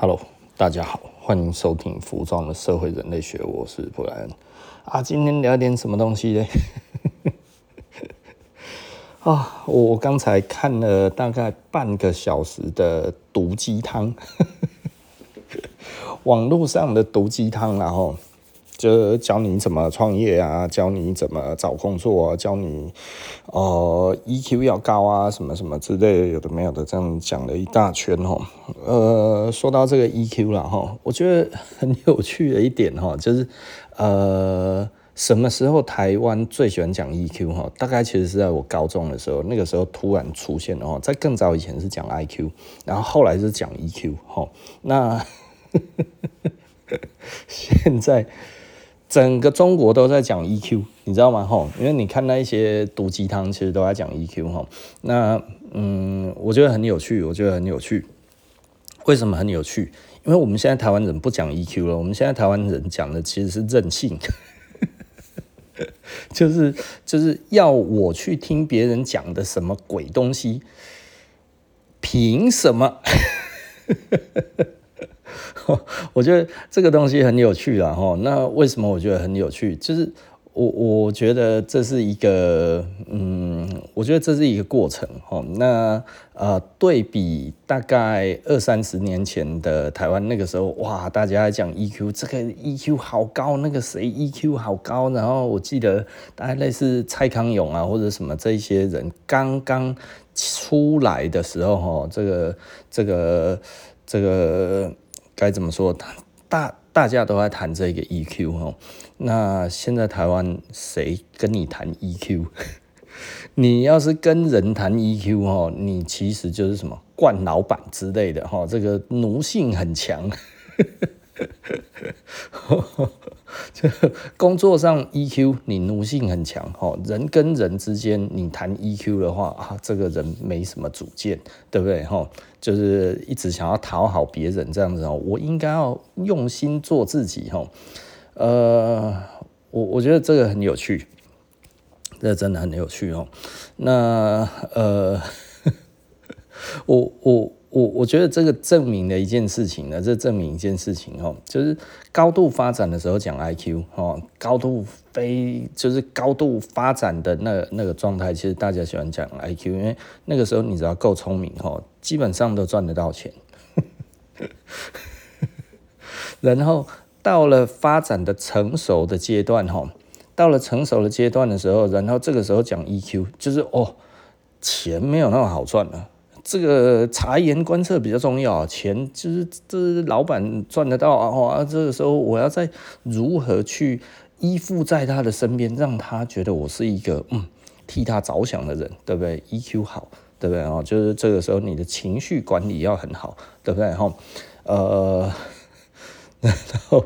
Hello，大家好，欢迎收听《服装的社会人类学》，我是布莱恩啊。今天聊点什么东西呢？啊，我刚才看了大概半个小时的毒鸡汤，网络上的毒鸡汤，然后。就教你怎么创业啊，教你怎么找工作啊，教你、呃、EQ 要高啊，什么什么之类的，有的没有的，这样讲了一大圈哦。呃，说到这个 EQ 了哈，我觉得很有趣的一点哈，就是呃，什么时候台湾最喜欢讲 EQ 哈？大概其实是在我高中的时候，那个时候突然出现的哦，在更早以前是讲 IQ，然后后来是讲 EQ 哈。那 现在。整个中国都在讲 EQ，你知道吗？吼，因为你看那一些毒鸡汤，其实都在讲 EQ，吼。那嗯，我觉得很有趣，我觉得很有趣。为什么很有趣？因为我们现在台湾人不讲 EQ 了，我们现在台湾人讲的其实是任性，就是就是要我去听别人讲的什么鬼东西，凭什么？我觉得这个东西很有趣啦，哈。那为什么我觉得很有趣？就是我我觉得这是一个，嗯，我觉得这是一个过程，哈。那呃，对比大概二三十年前的台湾，那个时候，哇，大家讲 EQ，这个 EQ 好高，那个谁 EQ 好高。然后我记得大概类似蔡康永啊，或者什么这些人刚刚出来的时候，哈，这个这个这个。该怎么说？大大家都在谈这个 EQ 哦。那现在台湾谁跟你谈 EQ？你要是跟人谈 EQ 哦，你其实就是什么惯老板之类的哈。这个奴性很强。就工作上 EQ 你奴性很强哈，人跟人之间你谈 EQ 的话啊，这个人没什么主见，对不对哈？就是一直想要讨好别人这样子哦，我应该要用心做自己哦。呃，我我觉得这个很有趣，这真的很有趣哦。那呃，我 我。我我觉得这个证明了一件事情呢，这证明一件事情哦，就是高度发展的时候讲 IQ 哦，高度非就是高度发展的那、那个状态，其实大家喜欢讲 IQ，因为那个时候你只要够聪明哦，基本上都赚得到钱。然后到了发展的成熟的阶段哈，到了成熟的阶段的时候，然后这个时候讲 EQ，就是哦，钱没有那么好赚了。这个察言观色比较重要，钱就是这是老板赚得到啊！这个时候我要再如何去依附在他的身边，让他觉得我是一个嗯替他着想的人，对不对？EQ 好，对不对？哦，就是这个时候你的情绪管理要很好，对不对？哈，呃，然后。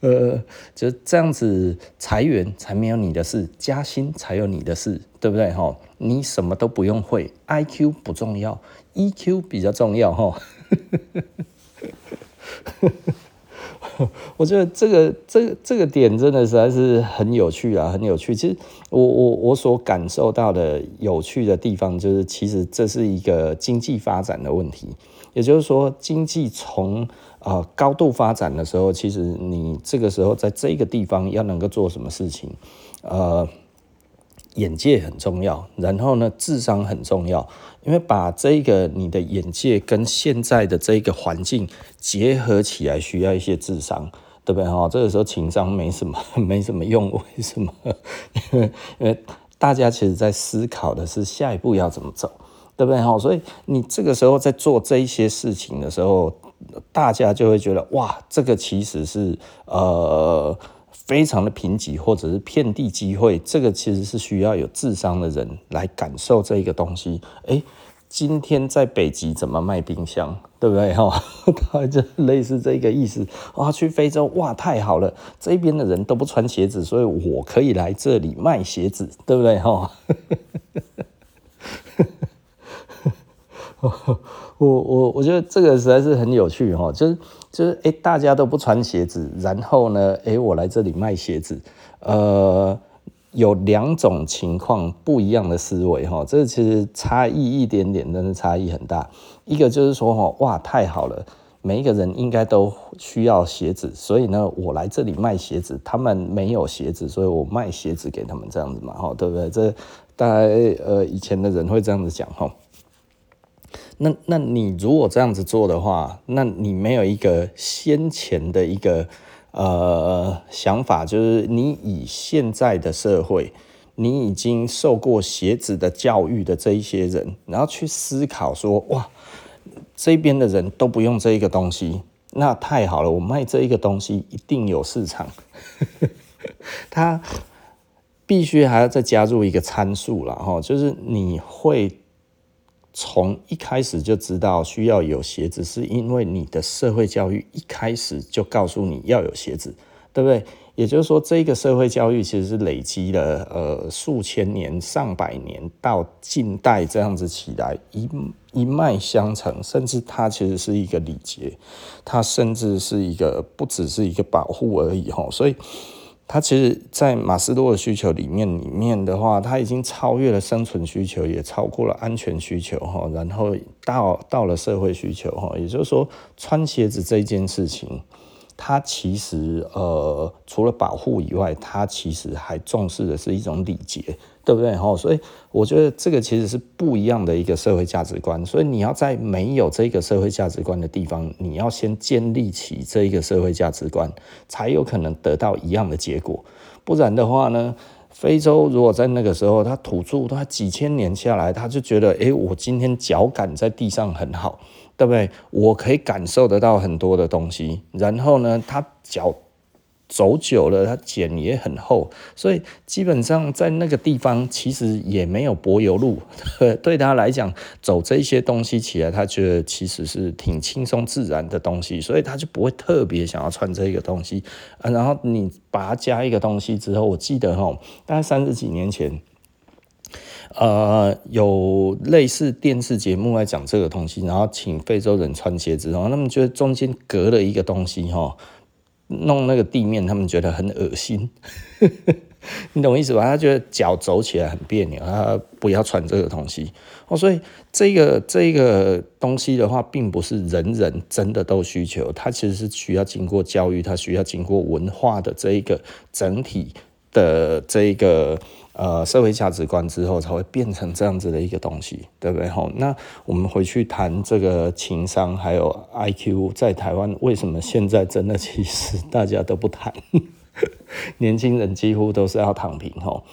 呃，就这样子，裁员才没有你的事，加薪才有你的事，对不对哈？你什么都不用会，IQ 不重要，EQ 比较重要哈。我觉得这个这个这个点真的实在是很有趣啊，很有趣。其实我我我所感受到的有趣的地方，就是其实这是一个经济发展的问题，也就是说，经济从啊，高度发展的时候，其实你这个时候在这个地方要能够做什么事情，呃，眼界很重要，然后呢，智商很重要，因为把这个你的眼界跟现在的这个环境结合起来，需要一些智商，对不对哈？这个时候情商没什么 没什么用，为什么？因为大家其实在思考的是下一步要怎么走，对不对哈？所以你这个时候在做这一些事情的时候。大家就会觉得哇，这个其实是呃非常的贫瘠，或者是遍地机会。这个其实是需要有智商的人来感受这一个东西。诶，今天在北极怎么卖冰箱，对不对 哈？大概就类似这个意思。哇，去非洲哇，太好了，这边的人都不穿鞋子，所以我可以来这里卖鞋子，对不对哈？我我我觉得这个实在是很有趣哈，就是就是诶，大家都不穿鞋子，然后呢，诶，我来这里卖鞋子，呃，有两种情况不一样的思维哈，这其实差异一点点，但是差异很大。一个就是说哈，哇，太好了，每一个人应该都需要鞋子，所以呢，我来这里卖鞋子。他们没有鞋子，所以我卖鞋子给他们，这样子嘛，哈，对不对？这大概呃以前的人会这样子讲，哈。那那你如果这样子做的话，那你没有一个先前的一个呃想法，就是你以现在的社会，你已经受过鞋子的教育的这一些人，然后去思考说，哇。这边的人都不用这一个东西，那太好了，我卖这一个东西一定有市场。他必须还要再加入一个参数了哈，就是你会从一开始就知道需要有鞋子，是因为你的社会教育一开始就告诉你要有鞋子，对不对？也就是说，这个社会教育其实是累积了呃数千年、上百年到近代这样子起来，一一脉相承，甚至它其实是一个礼节，它甚至是一个不只是一个保护而已哈。所以，它其实，在马斯洛的需求里面里面的话，它已经超越了生存需求，也超过了安全需求哈，然后到到了社会需求哈。也就是说，穿鞋子这件事情。它其实呃，除了保护以外，它其实还重视的是一种礼节，对不对？哈，所以我觉得这个其实是不一样的一个社会价值观。所以你要在没有这个社会价值观的地方，你要先建立起这一个社会价值观，才有可能得到一样的结果。不然的话呢，非洲如果在那个时候，他土著他几千年下来，他就觉得，哎，我今天脚感在地上很好。对不对？我可以感受得到很多的东西，然后呢，他脚走久了，它茧也很厚，所以基本上在那个地方其实也没有柏油路，对他来讲，走这些东西起来，他觉得其实是挺轻松自然的东西，所以他就不会特别想要穿这个东西。然后你把它加一个东西之后，我记得哈，大概三十几年前。呃，有类似电视节目来讲这个东西，然后请非洲人穿鞋子，然后他们觉得中间隔了一个东西哈，弄那个地面，他们觉得很恶心，你懂我意思吧？他觉得脚走起来很别扭，他不要穿这个东西哦。所以这个这个东西的话，并不是人人真的都需求，它其实是需要经过教育，它需要经过文化的这一个整体的这一个。呃，社会价值观之后才会变成这样子的一个东西，对不对？吼，那我们回去谈这个情商还有 IQ，在台湾为什么现在真的其实大家都不谈？年轻人几乎都是要躺平，吼，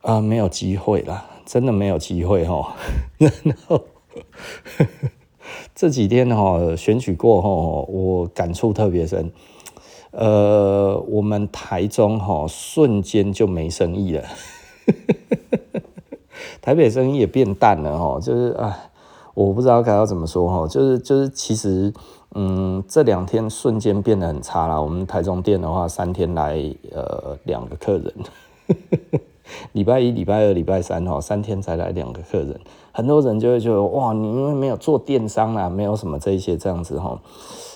啊，没有机会啦，真的没有机会，吼。然后 这几天吼选举过后，我感触特别深。呃，我们台中哈瞬间就没生意了，台北生意也变淡了哈，就是啊，我不知道该要怎么说哈，就是就是其实嗯，这两天瞬间变得很差了。我们台中店的话，三天来呃两个客人，礼拜一、礼拜二、礼拜三哈，三天才来两个客人，很多人就会觉得哇，你因为没有做电商啊，没有什么这一些这样子哈。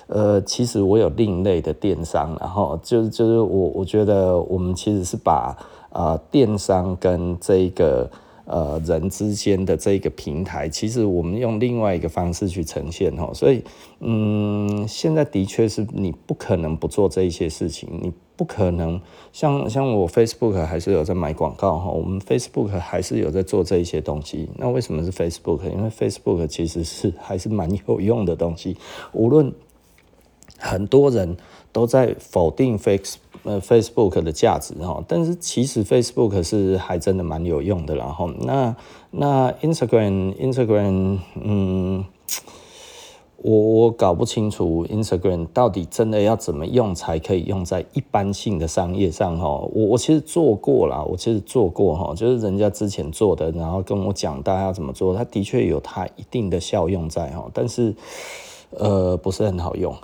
呃，其实我有另类的电商，然后就是就是我我觉得我们其实是把呃电商跟这个呃人之间的这个平台，其实我们用另外一个方式去呈现哈，所以嗯，现在的确是你不可能不做这一些事情，你不可能像像我 Facebook 还是有在买广告哈，我们 Facebook 还是有在做这一些东西。那为什么是 Facebook？因为 Facebook 其实是还是蛮有用的东西，无论。很多人都在否定 Face 呃 Facebook 的价值哈，但是其实 Facebook 是还真的蛮有用的。然后那那 Instagram Instagram 嗯，我我搞不清楚 Instagram 到底真的要怎么用才可以用在一般性的商业上哈。我我其实做过啦，我其实做过哈，就是人家之前做的，然后跟我讲大家要怎么做，它的确有它一定的效用在哈，但是。呃，不是很好用，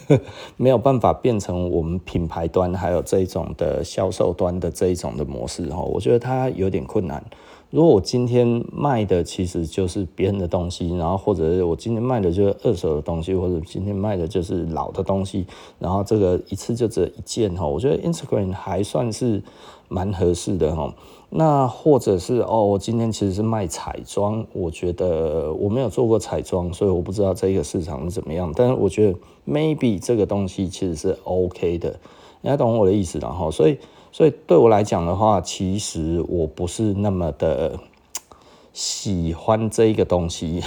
没有办法变成我们品牌端还有这种的销售端的这一种的模式哈，我觉得它有点困难，如果我今天卖的其实就是别人的东西，然后或者我今天卖的就是二手的东西，或者今天卖的就是老的东西，然后这个一次就只一件哈，我觉得 Instagram 还算是蛮合适的哈。那或者是哦，我今天其实是卖彩妆，我觉得我没有做过彩妆，所以我不知道这个市场是怎么样。但是我觉得 maybe 这个东西其实是 OK 的，你要懂我的意思然后，所以。所以对我来讲的话，其实我不是那么的喜欢这一个东西，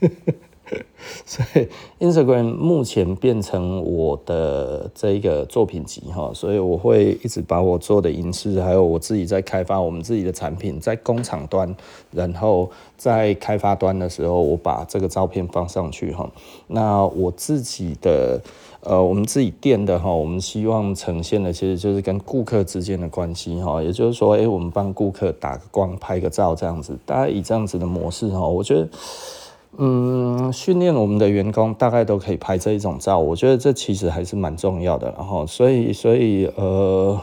所以 Instagram 目前变成我的这一个作品集哈，所以我会一直把我做的影视，还有我自己在开发我们自己的产品，在工厂端，然后在开发端的时候，我把这个照片放上去哈。那我自己的。呃，我们自己店的哈，我们希望呈现的其实就是跟顾客之间的关系哈，也就是说，诶，我们帮顾客打个光、拍个照这样子，大家以这样子的模式哈，我觉得，嗯，训练我们的员工大概都可以拍这一种照，我觉得这其实还是蛮重要的，然后，所以，所以，呃，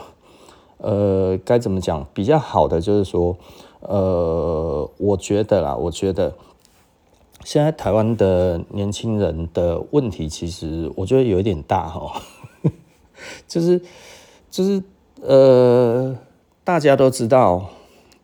呃，该怎么讲？比较好的就是说，呃，我觉得啦，我觉得。现在台湾的年轻人的问题，其实我觉得有一点大哈，就是就是呃，大家都知道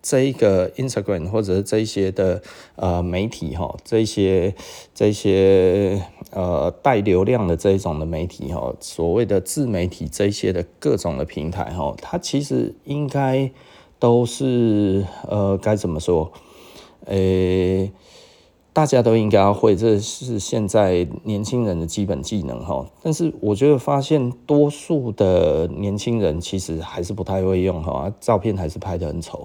这一个 Instagram 或者是这一些的呃媒体哈，这一些这一些呃带流量的这一种的媒体哈，所谓的自媒体这一些的各种的平台哈，它其实应该都是呃该怎么说，诶、欸。大家都应该要会，这是现在年轻人的基本技能哈。但是我觉得发现多数的年轻人其实还是不太会用哈，照片还是拍得很丑。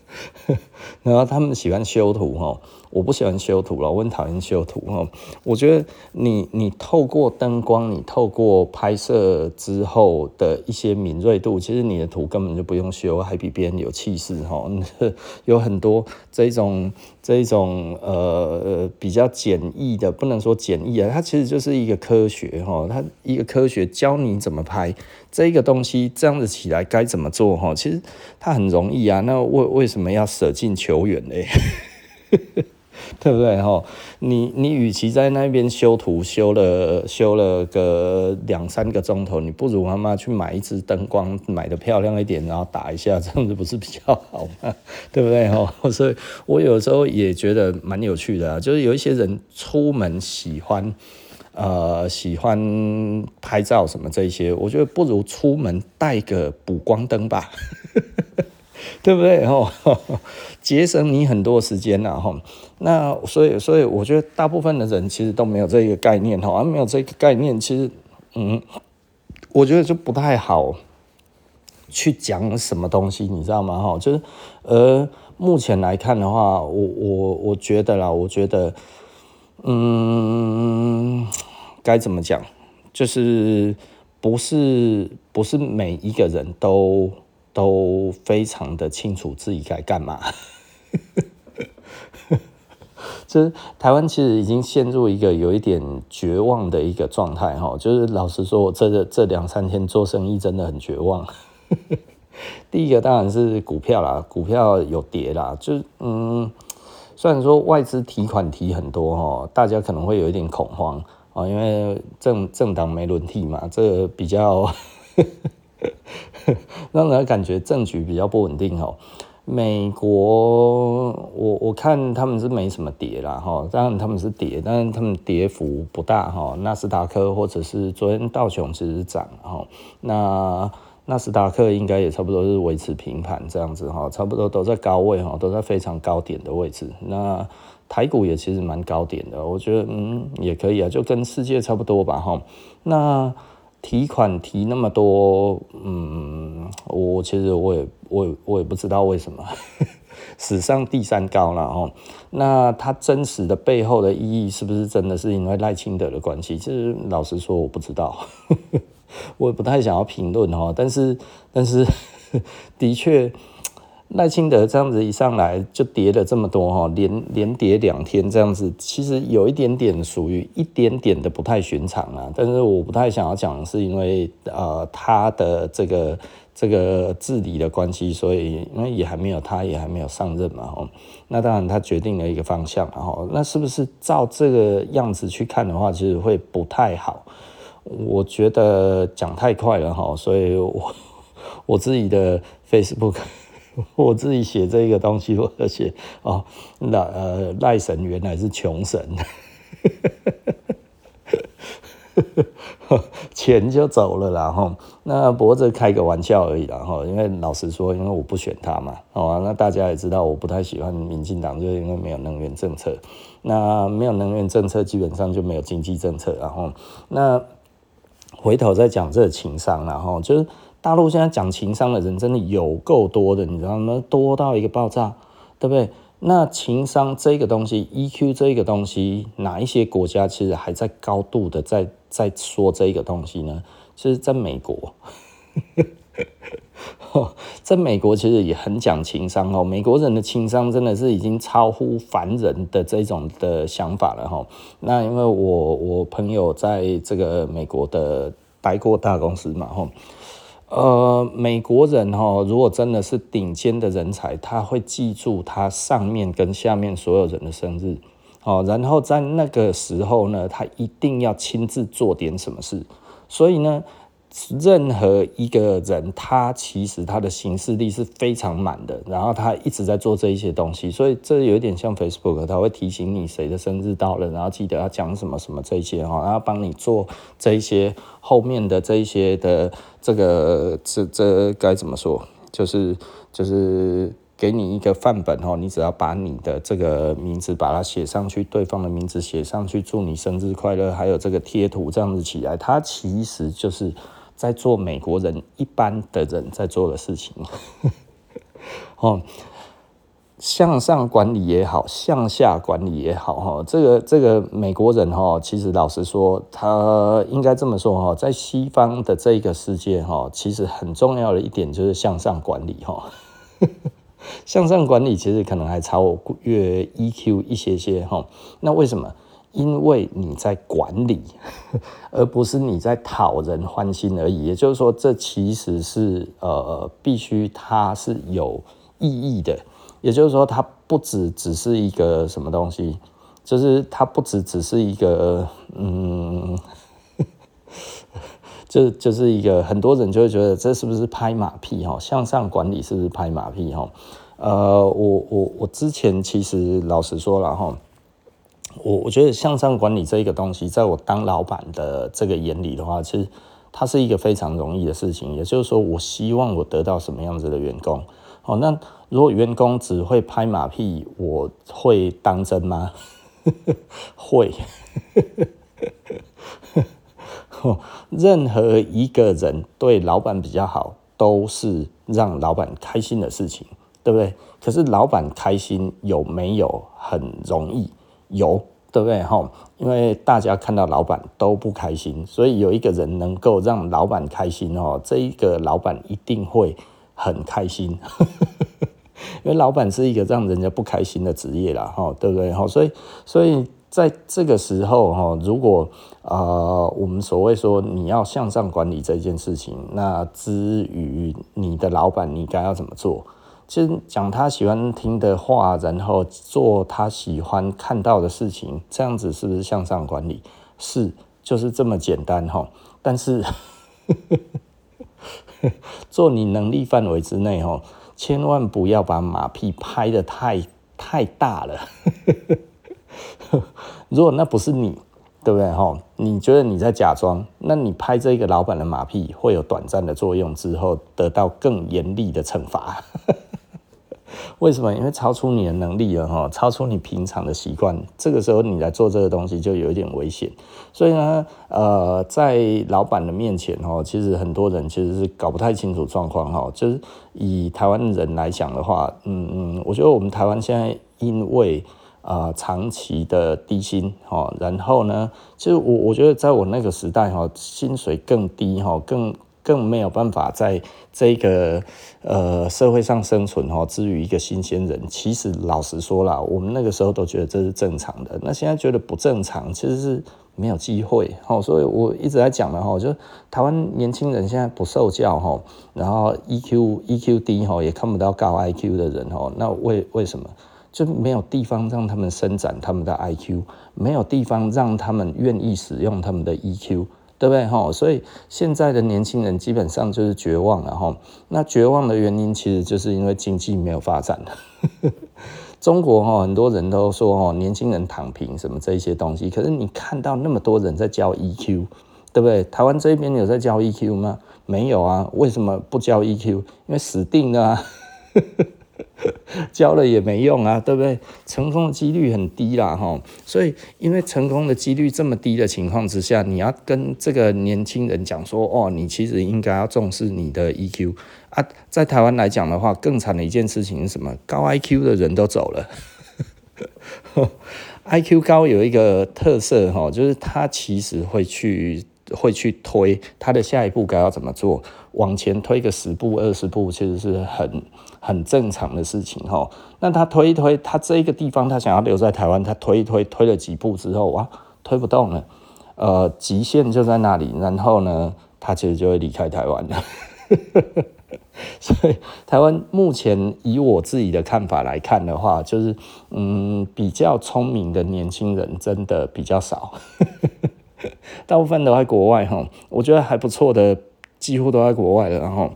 然后他们喜欢修图哈，我不喜欢修图了，我很讨厌修图哈。我觉得你你透过灯光，你透过拍摄之后的一些敏锐度，其实你的图根本就不用修，还比别人有气势哈。有很多这种这种呃比较简易的，不能说简易啊，它其实就是一个科学哈，它一个科学教你怎么拍这个东西，这样子起来该怎么做哈。其实它很容易啊，那为为什么要舍近求远嘞？对不对哈？你你与其在那边修图修了修了个两三个钟头，你不如他妈去买一支灯光，买的漂亮一点，然后打一下，这样子不是比较好吗？对不对哈？所以我有时候也觉得蛮有趣的啊，就是有一些人出门喜欢呃喜欢拍照什么这些，我觉得不如出门带个补光灯吧。对不对？吼，节省你很多时间呐，吼。那所以，所以我觉得大部分的人其实都没有这个概念，吼，而没有这个概念，其实，嗯，我觉得就不太好去讲什么东西，你知道吗？哈，就是，呃，目前来看的话，我我我觉得啦，我觉得，嗯，该怎么讲？就是不是不是每一个人都。都非常的清楚自己该干嘛，就是台湾其实已经陷入一个有一点绝望的一个状态哈。就是老实说，我这这两三天做生意真的很绝望。第一个当然是股票啦，股票有跌啦，就嗯，虽然说外资提款提很多哈，大家可能会有一点恐慌啊，因为政政党没轮替嘛，这个比较。让人感觉政局比较不稳定哈。美国，我我看他们是没什么跌啦哈，当然他们是跌，但是他们跌幅不大哈。纳斯达克或者是昨天道琼其实是涨哈，那纳斯达克应该也差不多是维持平盘这样子哈，差不多都在高位哈，都在非常高点的位置。那台股也其实蛮高点的，我觉得嗯也可以啊，就跟世界差不多吧哈。那提款提那么多，嗯，我其实我也我也我也不知道为什么，史上第三高了哦。那它真实的背后的意义是不是真的是因为赖清德的关系？其实老实说我不知道，我也不太想要评论哈。但是但是 的确。赖清德这样子一上来就跌了这么多哈，连连跌两天这样子，其实有一点点属于一点点的不太寻常啊。但是我不太想要讲，是因为呃他的这个这个治理的关系，所以因为也还没有，他也还没有上任嘛，哦，那当然他决定了一个方向，然后那是不是照这个样子去看的话，其实会不太好。我觉得讲太快了哈，所以我 我自己的 Facebook，我自己写这个东西，我写哦，那呃赖神原来是穷神。钱就走了啦，哈，那不过这开个玩笑而已啦，哈，因为老实说，因为我不选他嘛，哦，那大家也知道，我不太喜欢民进党，就是因为没有能源政策，那没有能源政策，基本上就没有经济政策，然后，那回头再讲这个情商，然后就是大陆现在讲情商的人真的有够多的，你知道吗？多到一个爆炸，对不对？那情商这个东西，EQ 这个东西，哪一些国家其实还在高度的在在说这个东西呢？其实在美国，在美国其实也很讲情商哦。美国人的情商真的是已经超乎凡人的这种的想法了哈。那因为我我朋友在这个美国的待过大公司嘛哈。呃，美国人哈，如果真的是顶尖的人才，他会记住他上面跟下面所有人的生日，哦，然后在那个时候呢，他一定要亲自做点什么事，所以呢。任何一个人，他其实他的行事力是非常满的，然后他一直在做这一些东西，所以这有点像 Facebook，他会提醒你谁的生日到了，然后记得要讲什么什么这些哈，然后帮你做这一些后面的这一些的这个这这该怎么说？就是就是给你一个范本哈，你只要把你的这个名字把它写上去，对方的名字写上去，祝你生日快乐，还有这个贴图这样子起来，它其实就是。在做美国人一般的人在做的事情，哦，向上管理也好，向下管理也好，哈，这个这个美国人哈，其实老实说，他应该这么说哈，在西方的这个世界哈，其实很重要的一点就是向上管理哈，向上管理其实可能还超越 EQ 一些些哈，那为什么？因为你在管理，而不是你在讨人欢心而已。也就是说，这其实是呃，必须它是有意义的。也就是说，它不只只是一个什么东西，就是它不只只是一个嗯，就就是一个很多人就会觉得这是不是拍马屁哈？向上管理是不是拍马屁哈？呃，我我我之前其实老实说了哈。我我觉得向上管理这一个东西，在我当老板的这个眼里的话，其实它是一个非常容易的事情。也就是说，我希望我得到什么样子的员工？哦，那如果员工只会拍马屁，我会当真吗？会。任何一个人对老板比较好，都是让老板开心的事情，对不对？可是老板开心有没有很容易？有，对不对？哈因为大家看到老板都不开心，所以有一个人能够让老板开心哦，这一个老板一定会很开心。因为老板是一个让人家不开心的职业啦，哈，对不对？哈所以，所以在这个时候哈，如果呃，我们所谓说你要向上管理这件事情，那至于你的老板，你该要怎么做？就讲他喜欢听的话，然后做他喜欢看到的事情，这样子是不是向上管理？是，就是这么简单哈。但是 做你能力范围之内哈，千万不要把马屁拍得太太大了。如果那不是你，对不对哈？你觉得你在假装，那你拍这个老板的马屁会有短暂的作用，之后得到更严厉的惩罚。为什么？因为超出你的能力了哈，超出你平常的习惯，这个时候你来做这个东西就有一点危险。所以呢，呃，在老板的面前哈，其实很多人其实是搞不太清楚状况哈。就是以台湾人来讲的话，嗯嗯，我觉得我们台湾现在因为啊、长期的低薪哈，然后呢，其实我我觉得在我那个时代哈，薪水更低哈，更。更没有办法在这个呃社会上生存哦。至于一个新鲜人，其实老实说啦，我们那个时候都觉得这是正常的，那现在觉得不正常，其实是没有机会哦。所以我一直在讲的哈，就台湾年轻人现在不受教哈，然后 EQ EQ 低哈，也看不到高 IQ 的人哈，那为为什么？就没有地方让他们伸展他们的 IQ，没有地方让他们愿意使用他们的 EQ，对不对哈？所以现在的年轻人基本上就是绝望了哈。那绝望的原因其实就是因为经济没有发展。中国哈，很多人都说哦，年轻人躺平什么这些东西，可是你看到那么多人在教 EQ，对不对？台湾这边有在教 EQ 吗？没有啊。为什么不教 EQ？因为死定了。教了也没用啊，对不对？成功的几率很低啦，哈。所以，因为成功的几率这么低的情况之下，你要跟这个年轻人讲说，哦，你其实应该要重视你的 EQ 啊。在台湾来讲的话，更惨的一件事情是什么？高 IQ 的人都走了。IQ 高有一个特色，哈，就是他其实会去会去推他的下一步该要怎么做，往前推个十步二十步，其实是很。很正常的事情哈，那他推一推，他这一个地方他想要留在台湾，他推一推，推了几步之后，哇，推不动了，呃，极限就在那里，然后呢，他其实就会离开台湾了。所以台湾目前以我自己的看法来看的话，就是嗯，比较聪明的年轻人真的比较少，大部分都在国外哈，我觉得还不错的，几乎都在国外了，然后。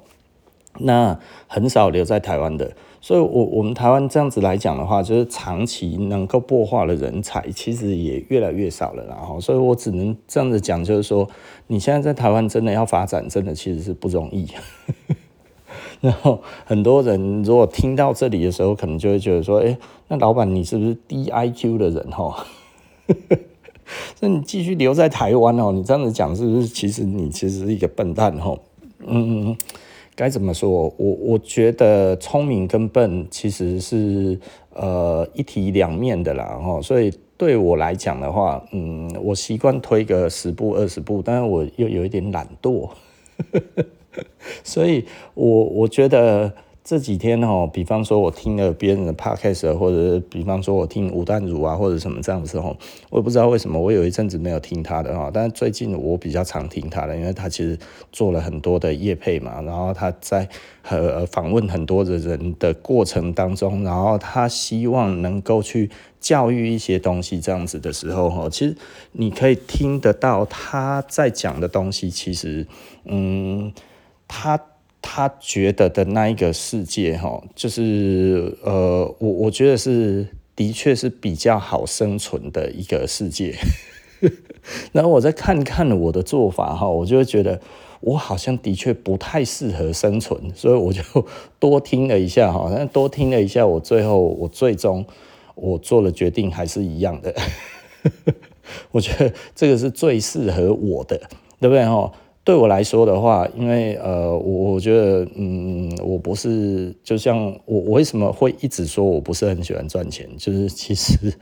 那很少留在台湾的，所以我，我们台湾这样子来讲的话，就是长期能够擘画的人才，其实也越来越少了。然后，所以我只能这样子讲，就是说，你现在在台湾真的要发展，真的其实是不容易。然后，很多人如果听到这里的时候，可能就会觉得说，哎，那老板你是不是低 IQ 的人？哈，那你继续留在台湾哦，你这样子讲是不是？其实你其实是一个笨蛋，哈，嗯。该怎么说？我我觉得聪明跟笨其实是呃一体两面的啦，哈。所以对我来讲的话，嗯，我习惯推个十步二十步，但是我又有一点懒惰，所以我我觉得。这几天哦，比方说我听了别人的 podcast，或者比方说我听吴淡如啊，或者什么这样子哦，我也不知道为什么，我有一阵子没有听他的哈，但是最近我比较常听他的，因为他其实做了很多的业配嘛，然后他在和访问很多的人的过程当中，然后他希望能够去教育一些东西这样子的时候哈，其实你可以听得到他在讲的东西，其实嗯，他。他觉得的那一个世界，哈，就是呃，我我觉得是的确是比较好生存的一个世界。然后我再看看我的做法，哈，我就会觉得我好像的确不太适合生存，所以我就多听了一下，哈，但 多听了一下，我最后我最终我做了决定还是一样的。我觉得这个是最适合我的，对不对，哈？对我来说的话，因为呃，我我觉得，嗯，我不是就像我，我为什么会一直说我不是很喜欢赚钱？就是其实。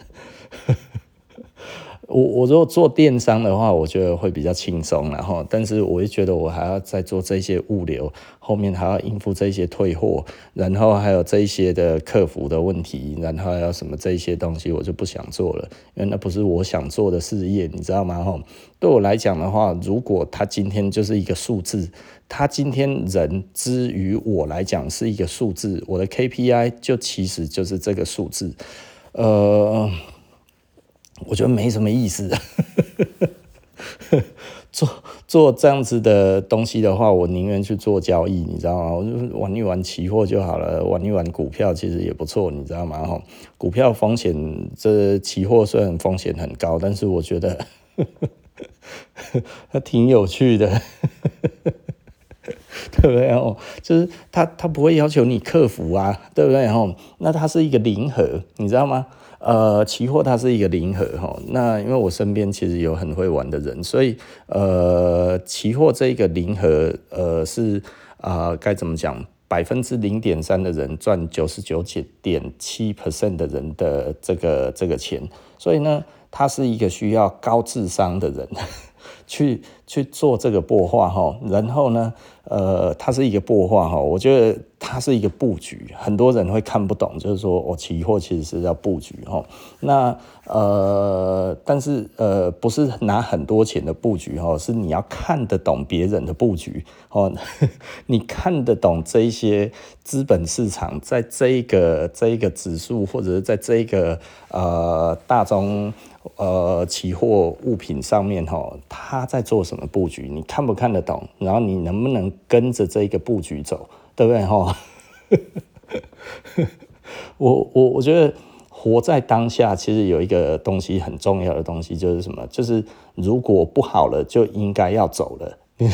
我我如果做电商的话，我觉得会比较轻松，然后，但是我会觉得我还要再做这些物流，后面还要应付这些退货，然后还有这些的客服的问题，然后还有什么这些东西，我就不想做了，因为那不是我想做的事业，你知道吗？哈，对我来讲的话，如果他今天就是一个数字，他今天人之于我来讲是一个数字，我的 KPI 就其实就是这个数字，呃。我觉得没什么意思，做做这样子的东西的话，我宁愿去做交易，你知道吗？我就玩一玩期货就好了，玩一玩股票其实也不错，你知道吗？哈，股票风险，这期货虽然风险很高，但是我觉得 它挺有趣的，对不对？哦，就是它它不会要求你克服啊，对不对？哦，那它是一个零和，你知道吗？呃，期货它是一个零和哈，那因为我身边其实有很会玩的人，所以呃，期货这一个零和呃是啊该、怎么讲？百分之零点三的人赚九十九点七 percent 的人的这个这个钱，所以呢，他是一个需要高智商的人。去去做这个擘画哈，然后呢，呃，它是一个擘画哈，我觉得它是一个布局，很多人会看不懂，就是说我期货其实是要布局哈，那呃，但是呃，不是拿很多钱的布局哈，是你要看得懂别人的布局哦，你看得懂这一些资本市场在这一个这一个指数或者是在这一个呃大宗。呃，期货物品上面哈，他在做什么布局？你看不看得懂？然后你能不能跟着这个布局走？对不对哈？我我我觉得活在当下，其实有一个东西很重要的东西，就是什么？就是如果不好了，就应该要走了。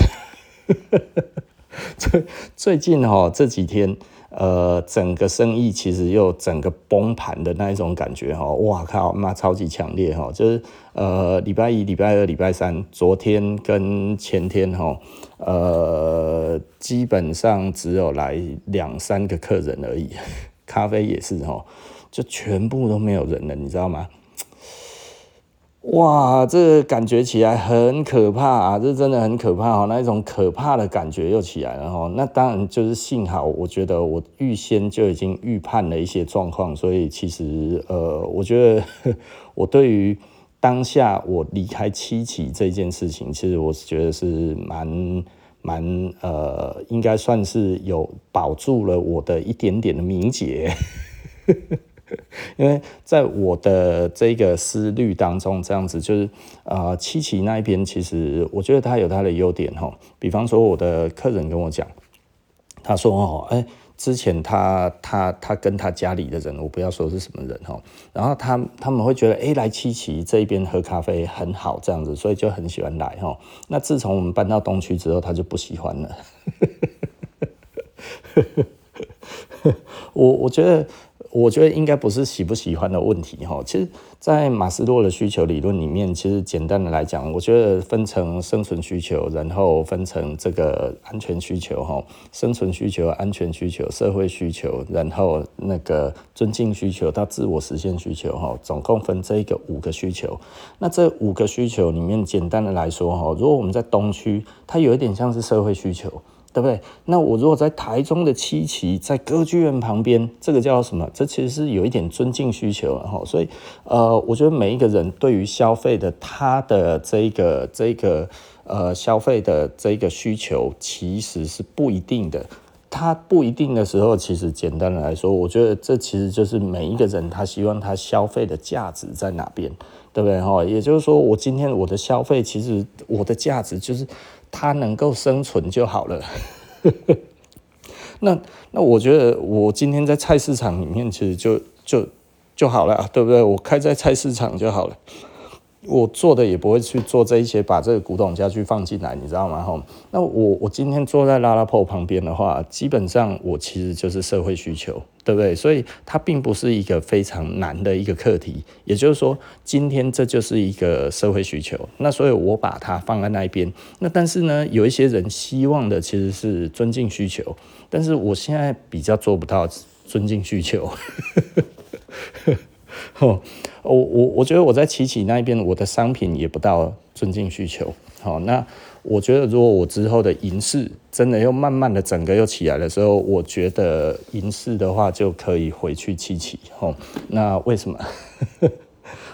最最近哈这几天。呃，整个生意其实又整个崩盘的那一种感觉哈，哇靠，妈超级强烈哈，就是呃礼拜一、礼拜二、礼拜三，昨天跟前天哈，呃基本上只有来两三个客人而已，咖啡也是哈，就全部都没有人了，你知道吗？哇，这感觉起来很可怕啊！这真的很可怕哦，那一种可怕的感觉又起来了哈。那当然就是幸好，我觉得我预先就已经预判了一些状况，所以其实呃，我觉得 我对于当下我离开七期这件事情，其实我是觉得是蛮蛮呃，应该算是有保住了我的一点点的名节。因为在我的这个思虑当中，这样子就是，呃，七期那一边，其实我觉得它有它的优点哈。比方说，我的客人跟我讲，他说哦，哎，之前他他他跟他家里的人，我不要说是什么人哈，然后他他们会觉得，哎，来七七这一边喝咖啡很好，这样子，所以就很喜欢来哈。那自从我们搬到东区之后，他就不喜欢了。我我觉得。我觉得应该不是喜不喜欢的问题哈，其实，在马斯洛的需求理论里面，其实简单的来讲，我觉得分成生存需求，然后分成这个安全需求哈，生存需求、安全需求、社会需求，然后那个尊敬需求到自我实现需求哈，总共分这个五个需求。那这五个需求里面，简单的来说哈，如果我们在东区，它有一点像是社会需求。对不对？那我如果在台中的七期，在歌剧院旁边，这个叫什么？这其实是有一点尊敬需求了哈。所以，呃，我觉得每一个人对于消费的他的这个这个呃消费的这个需求，其实是不一定的。他不一定的时候，其实简单的来说，我觉得这其实就是每一个人他希望他消费的价值在哪边，对不对哈？也就是说，我今天我的消费，其实我的价值就是。它能够生存就好了。那那我觉得我今天在菜市场里面其实就就就好了，对不对？我开在菜市场就好了。我做的也不会去做这一些，把这个古董家具放进来，你知道吗？吼，那我我今天坐在拉拉铺旁边的话，基本上我其实就是社会需求，对不对？所以它并不是一个非常难的一个课题。也就是说，今天这就是一个社会需求。那所以我把它放在那一边。那但是呢，有一些人希望的其实是尊敬需求，但是我现在比较做不到尊敬需求。哦，我我我觉得我在琪琪那边，我的商品也不到尊敬需求。好，那我觉得如果我之后的银饰真的又慢慢的整个又起来的时候，我觉得银饰的话就可以回去琪琪。哦，那为什么？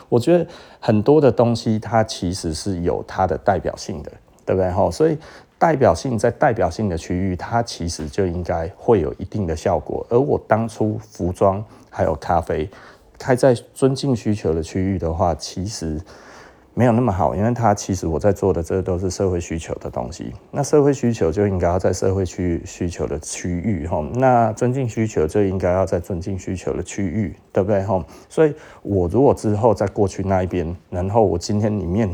我觉得很多的东西它其实是有它的代表性的，对不对？吼，所以代表性在代表性的区域，它其实就应该会有一定的效果。而我当初服装还有咖啡。开在尊敬需求的区域的话，其实没有那么好，因为它其实我在做的这都是社会需求的东西。那社会需求就应该要在社会区需求的区域哈，那尊敬需求就应该要在尊敬需求的区域，对不对哈？所以我如果之后再过去那一边，然后我今天里面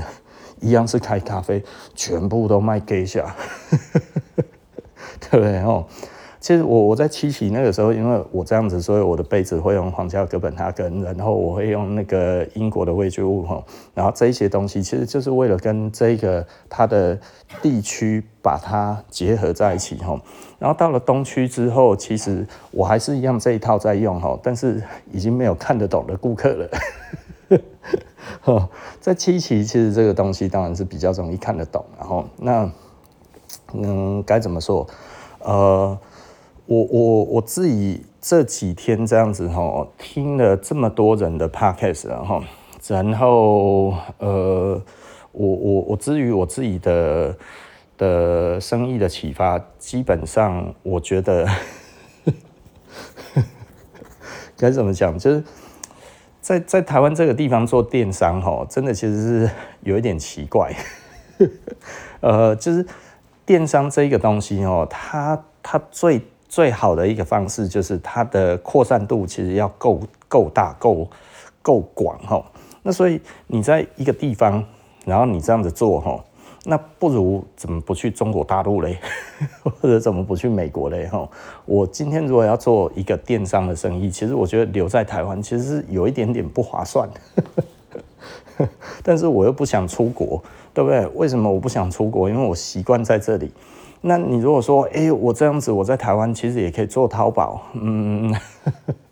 一样是开咖啡，全部都卖 Geisha，对不对哈？其实我我在七期那个时候，因为我这样子，所以我的杯子会用皇家哥本哈根，然后我会用那个英国的味觉物哈，然后这一些东西其实就是为了跟这个它的地区把它结合在一起哈。然后到了东区之后，其实我还是一样这一套在用哈，但是已经没有看得懂的顾客了。在七期其实这个东西当然是比较容易看得懂，然后那嗯该怎么说？呃，我我我自己这几天这样子哈，听了这么多人的 podcast，然后然后呃，我我我至于我自己的的生意的启发，基本上我觉得 该怎么讲，就是。在在台湾这个地方做电商，哈，真的其实是有一点奇怪。呃，就是电商这一个东西，哦，它它最最好的一个方式，就是它的扩散度其实要够够大、够够广，哈。那所以你在一个地方，然后你这样子做，哈。那不如怎么不去中国大陆嘞？或者怎么不去美国嘞？哈，我今天如果要做一个电商的生意，其实我觉得留在台湾其实是有一点点不划算。但是我又不想出国，对不对？为什么我不想出国？因为我习惯在这里。那你如果说，哎，我这样子我在台湾其实也可以做淘宝，嗯，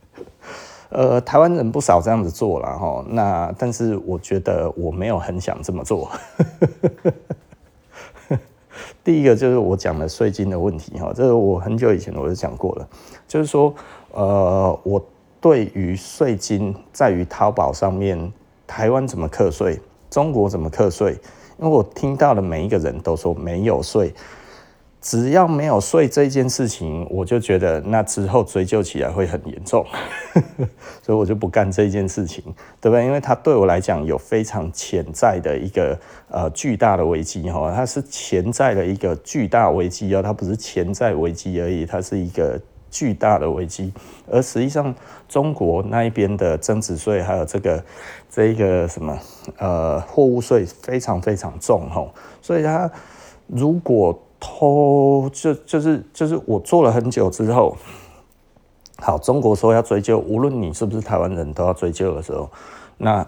呃，台湾人不少这样子做了哈。那但是我觉得我没有很想这么做。第一个就是我讲的税金的问题哈，这个我很久以前我就讲过了，就是说，呃，我对于税金在于淘宝上面，台湾怎么课税，中国怎么课税，因为我听到的每一个人都说没有税。只要没有税这件事情，我就觉得那之后追究起来会很严重，所以我就不干这件事情，对不对？因为它对我来讲有非常潜在的一个呃巨大的危机哈，它是潜在的一个巨大危机哦，它不是潜在危机而已，它是一个巨大的危机。而实际上，中国那一边的增值税还有这个这一个什么呃货物税非常非常重哈，所以它如果偷就就是就是我做了很久之后，好，中国说要追究，无论你是不是台湾人都要追究的时候，那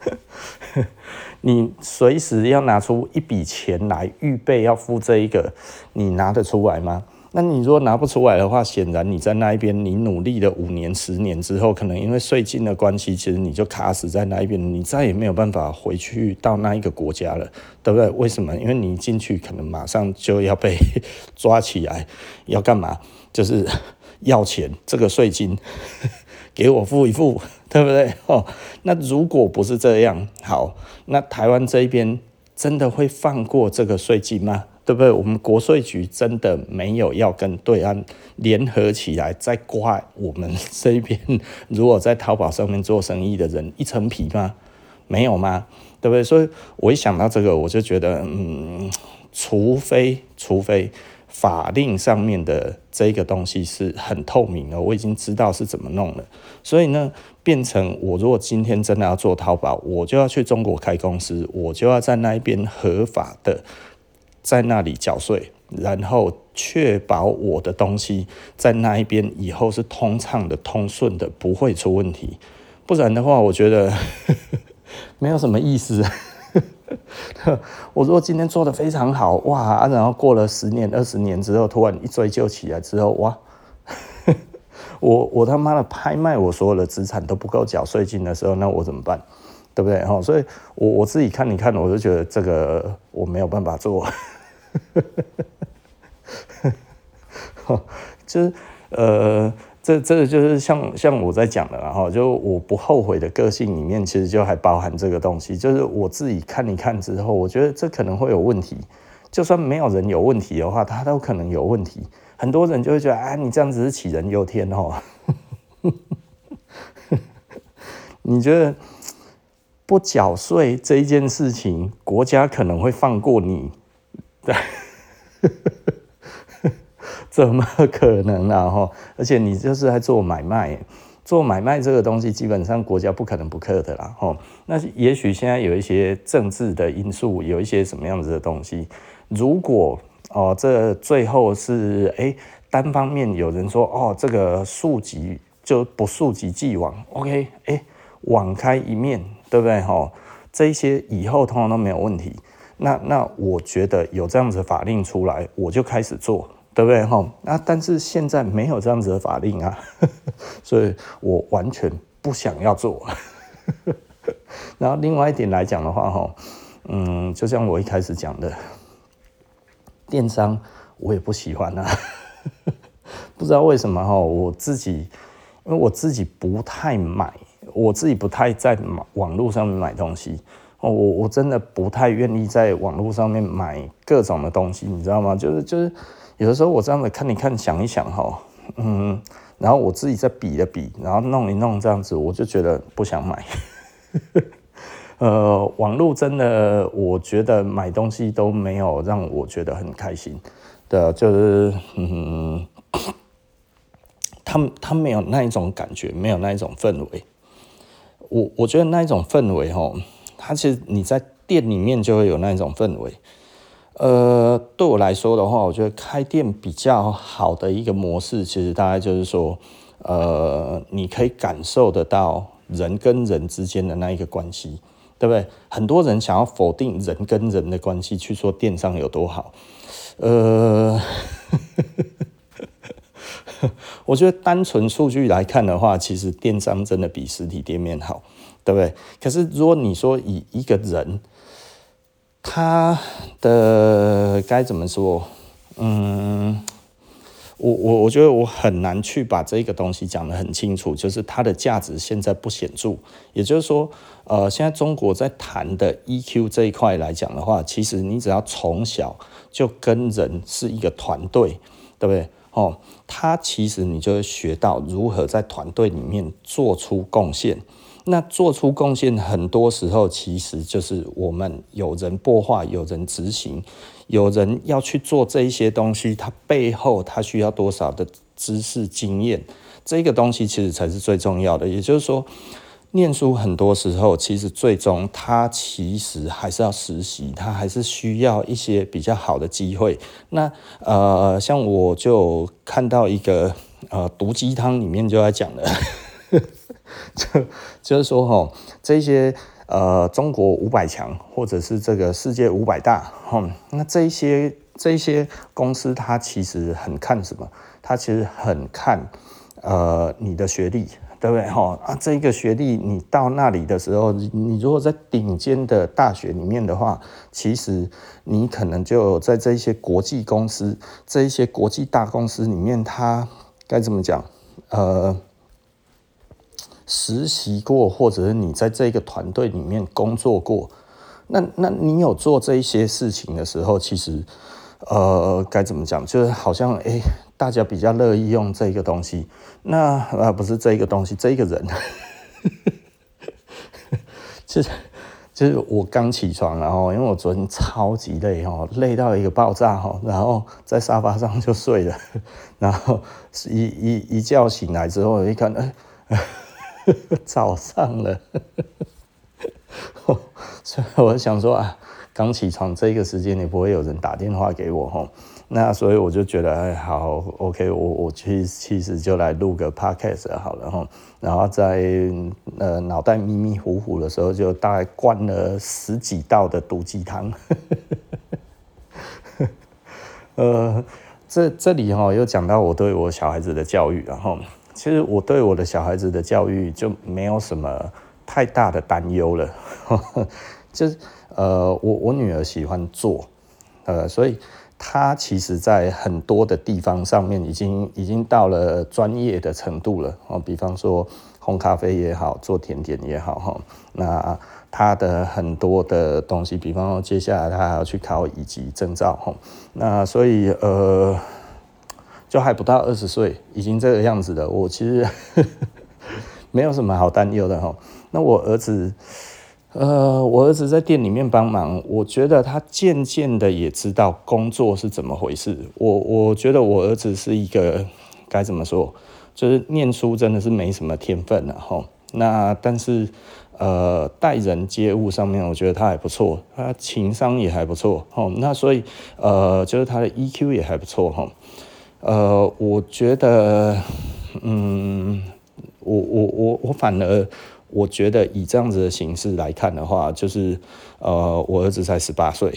你随时要拿出一笔钱来预备要付这一个，你拿得出来吗？那你如果拿不出来的话，显然你在那一边，你努力了五年、十年之后，可能因为税金的关系，其实你就卡死在那一边，你再也没有办法回去到那一个国家了，对不对？为什么？因为你进去可能马上就要被抓起来，要干嘛？就是要钱，这个税金 给我付一付，对不对？哦，那如果不是这样，好，那台湾这一边真的会放过这个税金吗？对不对？我们国税局真的没有要跟对岸联合起来再刮我们这边如果在淘宝上面做生意的人一层皮吗？没有吗？对不对？所以我一想到这个，我就觉得，嗯，除非除非法令上面的这个东西是很透明的，我已经知道是怎么弄了。所以呢，变成我如果今天真的要做淘宝，我就要去中国开公司，我就要在那边合法的。在那里缴税，然后确保我的东西在那一边以后是通畅的、通顺的，不会出问题。不然的话，我觉得 没有什么意思。我如果今天做得非常好，哇，然后过了十年、二十年之后，突然一追究起来之后，哇，我我他妈的拍卖我所有的资产都不够缴税金的时候，那我怎么办？对不对？哈，所以我我自己看你看，我就觉得这个我没有办法做。就是呃，这这个就是像像我在讲的，然后就我不后悔的个性里面，其实就还包含这个东西。就是我自己看一看之后，我觉得这可能会有问题。就算没有人有问题的话，他都可能有问题。很多人就会觉得啊，你这样子是杞人忧天哦。你觉得？不缴税这一件事情，国家可能会放过你，对，怎么可能呢？哈，而且你就是在做买卖，做买卖这个东西，基本上国家不可能不克的啦。哈，那也许现在有一些政治的因素，有一些什么样子的东西，如果哦，这最后是哎单方面有人说哦，这个溯及就不溯及既往，OK，哎，网开一面。对不对？哈，这一些以后通常都没有问题。那那我觉得有这样子的法令出来，我就开始做，对不对？哈，那但是现在没有这样子的法令啊，所以我完全不想要做。然后另外一点来讲的话，哈，嗯，就像我一开始讲的，电商我也不喜欢啊，不知道为什么哈，我自己因为我自己不太买，我自己不太在网网络上面买东西。哦，我我真的不太愿意在网络上面买各种的东西，你知道吗？就是就是，有的时候我这样子看一看，想一想哈，嗯，然后我自己再比了比，然后弄一弄这样子，我就觉得不想买。呃，网络真的，我觉得买东西都没有让我觉得很开心的，就是嗯，他他没有那一种感觉，没有那一种氛围。我我觉得那一种氛围哈。它其实你在店里面就会有那一种氛围，呃，对我来说的话，我觉得开店比较好的一个模式，其实大概就是说，呃，你可以感受得到人跟人之间的那一个关系，对不对？很多人想要否定人跟人的关系，去说电商有多好，呃，我觉得单纯数据来看的话，其实电商真的比实体店面好。对不对？可是如果你说以一个人，他的该怎么说？嗯，我我我觉得我很难去把这个东西讲得很清楚，就是它的价值现在不显著。也就是说，呃，现在中国在谈的 EQ 这一块来讲的话，其实你只要从小就跟人是一个团队，对不对？哦，他其实你就会学到如何在团队里面做出贡献。那做出贡献，很多时候其实就是我们有人播化，有人执行，有人要去做这一些东西，它背后它需要多少的知识经验，这个东西其实才是最重要的。也就是说，念书很多时候其实最终他其实还是要实习，他还是需要一些比较好的机会。那呃，像我就看到一个呃毒鸡汤里面就在讲的。就就是说哈，这些呃，中国五百强或者是这个世界五百大哈，那这些这些公司，它其实很看什么？它其实很看呃你的学历，对不对哈？啊，这个学历你到那里的时候，你如果在顶尖的大学里面的话，其实你可能就在这些国际公司、这一些国际大公司里面，它该怎么讲？呃。实习过，或者是你在这个团队里面工作过，那那你有做这一些事情的时候，其实，呃，该怎么讲？就是好像，哎、大家比较乐意用这个东西。那啊，不是这个东西，这个人，就是就是我刚起床，然后因为我昨天超级累哦，累到一个爆炸哦，然后在沙发上就睡了，然后一一一觉醒来之后，一看，哎、欸。早上了，所以我想说啊，刚起床这个时间也不会有人打电话给我，那所以我就觉得哎好，OK，我我其实其实就来录个 Podcast 好了，然后在呃脑袋迷迷糊糊的时候，就大概灌了十几道的毒鸡汤，呃，这这里哈又讲到我对我小孩子的教育，然后。其实我对我的小孩子的教育就没有什么太大的担忧了，就是呃，我我女儿喜欢做，呃，所以他其实在很多的地方上面已经已经到了专业的程度了哦，比方说烘咖啡也好，做甜点也好哈，那他的很多的东西，比方说接下来他还要去考乙级证照哈，那所以呃。就还不到二十岁，已经这个样子了。我其实 没有什么好担忧的哈。那我儿子，呃，我儿子在店里面帮忙，我觉得他渐渐的也知道工作是怎么回事。我我觉得我儿子是一个该怎么说，就是念书真的是没什么天分的哈。那但是呃，待人接物上面，我觉得他还不错，他情商也还不错哈。那所以呃，就是他的 EQ 也还不错哈。呃，我觉得，嗯，我我我我反而我觉得以这样子的形式来看的话，就是呃，我儿子才十八岁，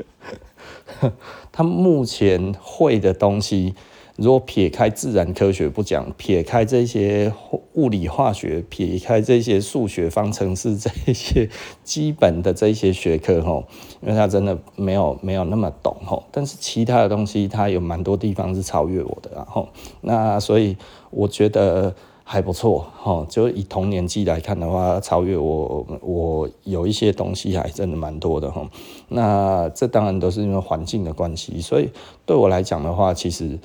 他目前会的东西，如果撇开自然科学不讲，撇开这些物理化学，撇开这些数学方程式这些基本的这些学科吼，因为他真的没有没有那么懂吼，但是其他的东西他有蛮多地方是超越我的，然后那所以我觉得。还不错哈，就以同年纪来看的话，超越我，我有一些东西还真的蛮多的哈。那这当然都是因为环境的关系，所以对我来讲的话，其实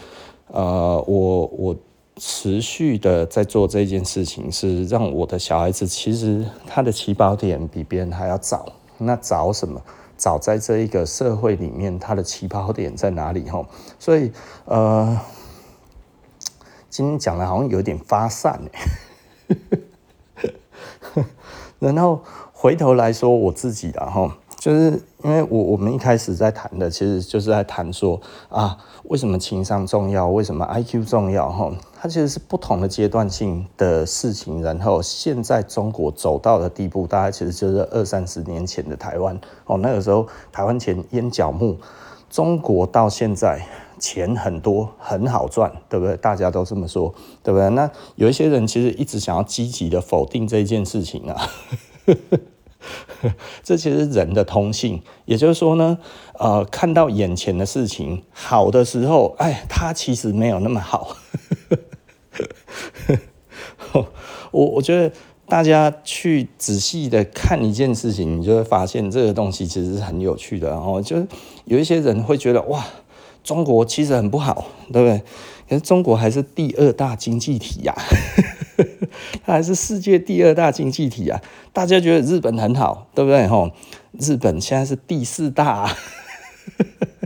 呃，我我持续的在做这件事情，是让我的小孩子其实他的起跑点比别人还要早。那早什么？早在这一个社会里面，他的起跑点在哪里哈？所以呃。今天讲的好像有点发散 然后回头来说我自己的哈，就是因为我我们一开始在谈的，其实就是在谈说啊，为什么情商重要，为什么 IQ 重要哈？它其实是不同的阶段性的事情。然后现在中国走到的地步，大概其实就是二三十年前的台湾哦，那个时候台湾前淹脚木，中国到现在。钱很多，很好赚，对不对？大家都这么说，对不对？那有一些人其实一直想要积极的否定这件事情啊，这其实人的通性。也就是说呢，呃，看到眼前的事情好的时候，哎，它其实没有那么好。我我觉得大家去仔细的看一件事情，你就会发现这个东西其实是很有趣的。然后就是有一些人会觉得哇。中国其实很不好，对不对？可是中国还是第二大经济体呀，它还是世界第二大经济体啊！大家觉得日本很好，对不对？吼，日本现在是第四大，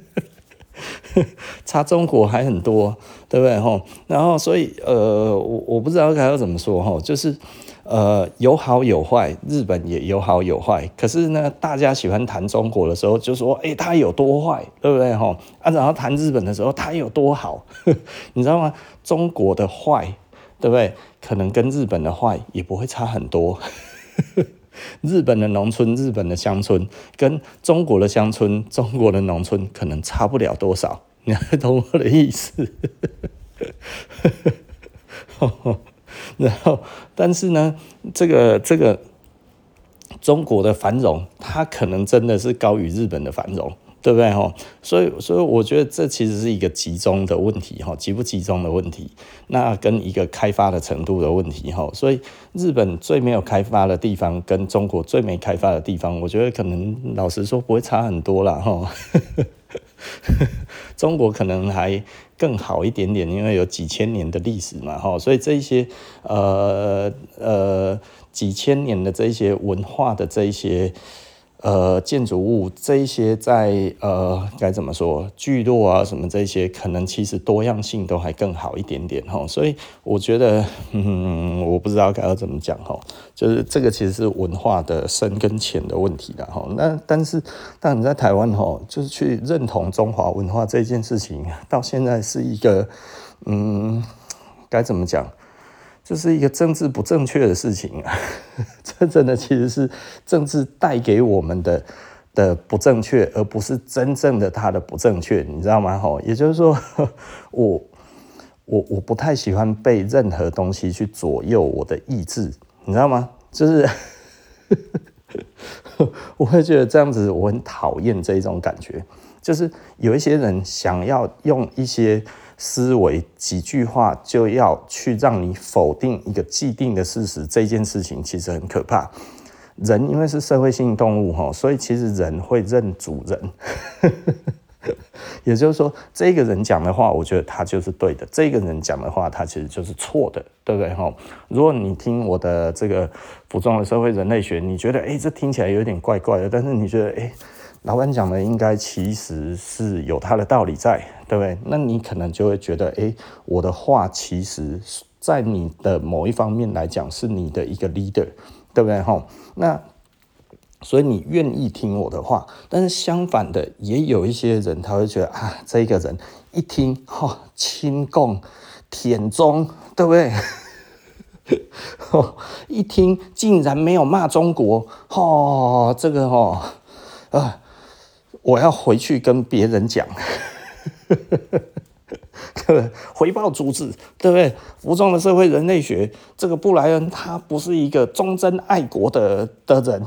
差中国还很多，对不对？吼，然后所以呃，我我不知道该要怎么说吼，就是。呃，有好有坏，日本也有好有坏。可是呢，大家喜欢谈中国的时候，就说，哎、欸，它有多坏，对不对？哈，啊，然后谈日本的时候，它有多好，你知道吗？中国的坏，对不对？可能跟日本的坏也不会差很多。日本的农村、日本的乡村，跟中国的乡村、中国的农村，可能差不了多少。你懂我的意思？然后，但是呢，这个这个中国的繁荣，它可能真的是高于日本的繁荣，对不对？哈，所以，所以我觉得这其实是一个集中的问题，哈，集不集中的问题，那跟一个开发的程度的问题，哈。所以，日本最没有开发的地方，跟中国最没开发的地方，我觉得可能老实说不会差很多了，哈。中国可能还更好一点点，因为有几千年的历史嘛，哈，所以这一些呃呃几千年的这些文化的这一些。呃，建筑物这一些在呃该怎么说聚落啊什么这些，可能其实多样性都还更好一点点哈，所以我觉得，嗯，我不知道该要怎么讲哈，就是这个其实是文化的深跟浅的问题的哈。那但是，但你在台湾哈，就是去认同中华文化这件事情，到现在是一个，嗯，该怎么讲？这是一个政治不正确的事情啊！这 真的其实是政治带给我们的的不正确，而不是真正的它的不正确，你知道吗？吼，也就是说，我我我不太喜欢被任何东西去左右我的意志，你知道吗？就是 我会觉得这样子，我很讨厌这一种感觉，就是有一些人想要用一些。思维几句话就要去让你否定一个既定的事实，这件事情其实很可怕。人因为是社会性动物哈，所以其实人会认主人。也就是说，这个人讲的话，我觉得他就是对的；这个人讲的话，他其实就是错的，对不对哈？如果你听我的这个服装的社会人类学，你觉得哎，这听起来有点怪怪的，但是你觉得哎。老板讲的应该其实是有他的道理在，对不对？那你可能就会觉得，诶，我的话其实，在你的某一方面来讲，是你的一个 leader，对不对？哈，那所以你愿意听我的话，但是相反的，也有一些人他会觉得啊，这个人一听，哈，亲共、舔中，对不对？一听竟然没有骂中国，哈，这个哈，啊。我要回去跟别人讲，对不对？回报主旨，对不对？服装的社会人类学，这个布莱恩他不是一个忠贞爱国的的人。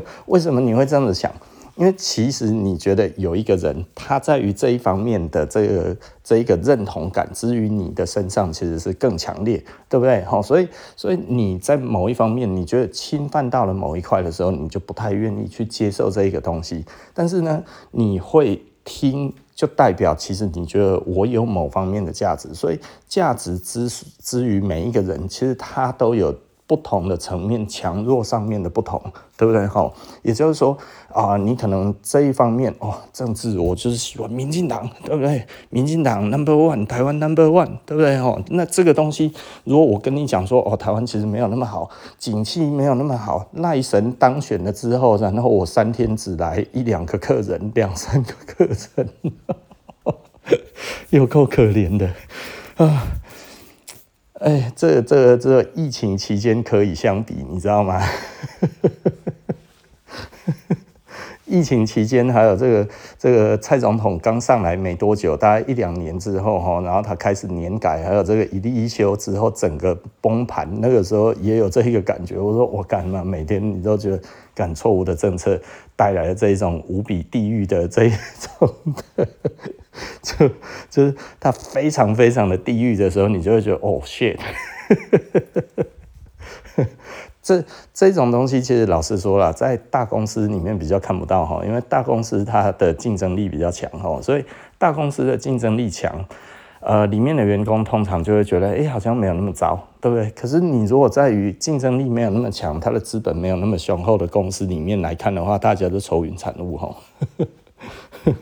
为什么你会这样子想？因为其实你觉得有一个人，他在于这一方面的这个这一个认同感，之于你的身上其实是更强烈，对不对？好，所以所以你在某一方面，你觉得侵犯到了某一块的时候，你就不太愿意去接受这一个东西。但是呢，你会听，就代表其实你觉得我有某方面的价值，所以价值之之于每一个人，其实他都有。不同的层面，强弱上面的不同，对不对？哈，也就是说啊、你可能这一方面哦，政治我就是喜欢民进党，对不对？民进党 number one，台湾 number one，对不对？哈，那这个东西，如果我跟你讲说哦，台湾其实没有那么好，景气没有那么好，赖神当选了之后，然后我三天只来一两个客人，两三个客人，有够可怜的啊！哎，这个、这个、这个疫情期间可以相比，你知道吗？疫情期间还有这个这个蔡总统刚上来没多久，大概一两年之后哈，然后他开始年改，还有这个一立一休之后，整个崩盘，那个时候也有这一个感觉。我说我干嘛？每天你都觉得干错误的政策带来的这一种无比地狱的这一种的。就就是他非常非常的地狱的时候，你就会觉得哦，shit，这这种东西其实老实说了，在大公司里面比较看不到哈，因为大公司它的竞争力比较强哈，所以大公司的竞争力强，呃，里面的员工通常就会觉得，哎，好像没有那么糟，对不对？可是你如果在于竞争力没有那么强，它的资本没有那么雄厚的公司里面来看的话，大家都愁云惨雾哈。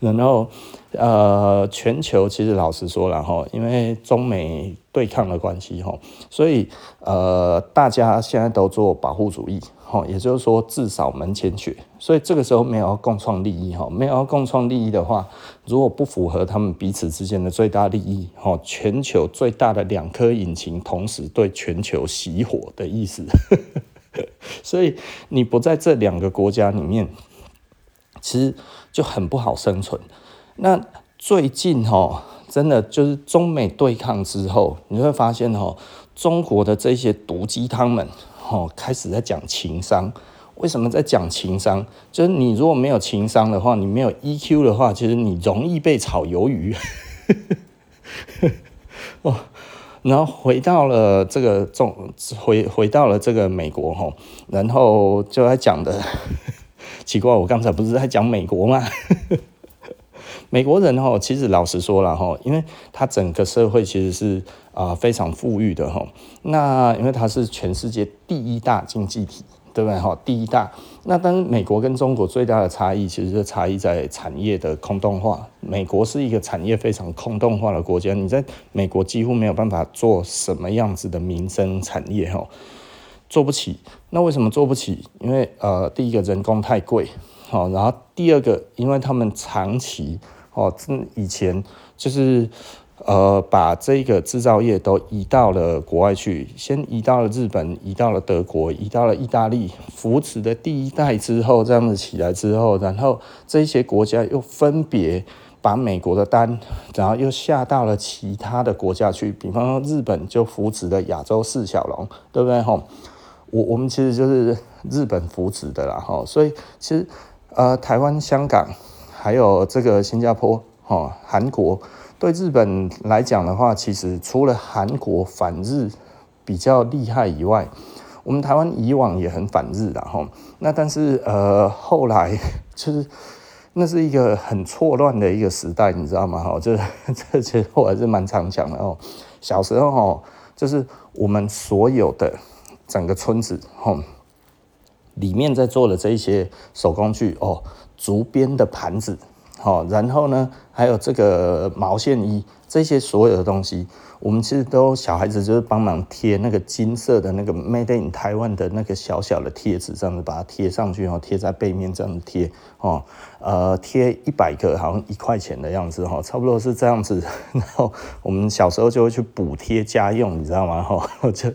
然后，呃，全球其实老实说了哈，因为中美对抗的关系哈，所以呃，大家现在都做保护主义哈，也就是说至少门前雪，所以这个时候没有共创利益哈，没有共创利益的话，如果不符合他们彼此之间的最大利益哈，全球最大的两颗引擎同时对全球熄火的意思，所以你不在这两个国家里面。其实就很不好生存。那最近哈，真的就是中美对抗之后，你会发现哈，中国的这些毒鸡汤们哦，开始在讲情商。为什么在讲情商？就是你如果没有情商的话，你没有 EQ 的话，其实你容易被炒鱿鱼。哦，然后回到了这个中，回回到了这个美国哈，然后就在讲的。奇怪，我刚才不是在讲美国吗？美国人哈，其实老实说了哈，因为他整个社会其实是啊非常富裕的哈。那因为它是全世界第一大经济体，对不对哈？第一大。那当，美国跟中国最大的差异，其实是差异在产业的空洞化。美国是一个产业非常空洞化的国家，你在美国几乎没有办法做什么样子的民生产业哈。做不起，那为什么做不起？因为呃，第一个人工太贵，好，然后第二个，因为他们长期哦，以前就是呃，把这个制造业都移到了国外去，先移到了日本，移到了德国，移到了意大利，扶持的第一代之后，这样子起来之后，然后这些国家又分别把美国的单，然后又下到了其他的国家去，比方说日本就扶持了亚洲四小龙，对不对？吼。我我们其实就是日本扶持的啦，哈，所以其实呃，台湾、香港还有这个新加坡、哈、韩国，对日本来讲的话，其实除了韩国反日比较厉害以外，我们台湾以往也很反日的哈。那但是呃，后来 就是那是一个很错乱的一个时代，你知道吗？哈，这 这其实我还是蛮常讲的哦。小时候哈，就是我们所有的。整个村子吼，里面在做的这一些手工具哦，竹编的盘子，好，然后呢，还有这个毛线衣，这些所有的东西，我们其实都小孩子就是帮忙贴那个金色的那个 Made in Taiwan 的那个小小的贴纸，这样子把它贴上去哦，贴在背面这样子贴哦，呃，贴一百个好像一块钱的样子哈，差不多是这样子。然后我们小时候就会去补贴家用，你知道吗？哈，就。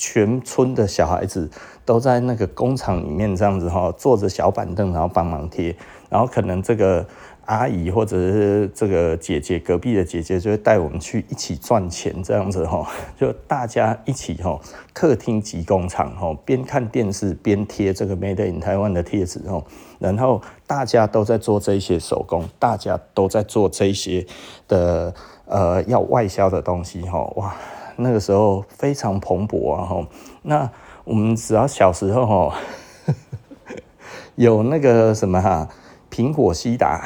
全村的小孩子都在那个工厂里面这样子哈，坐着小板凳，然后帮忙贴，然后可能这个阿姨或者是这个姐姐，隔壁的姐姐就会带我们去一起赚钱，这样子哈，就大家一起哈，客厅即工厂哈，边看电视边贴这个 Made in 台湾的贴纸哈，然后大家都在做这些手工，大家都在做这些的呃要外销的东西哈，哇，那个时候非常蓬勃啊哈，那我们只要小时候哈。有那个什么哈，苹果西打，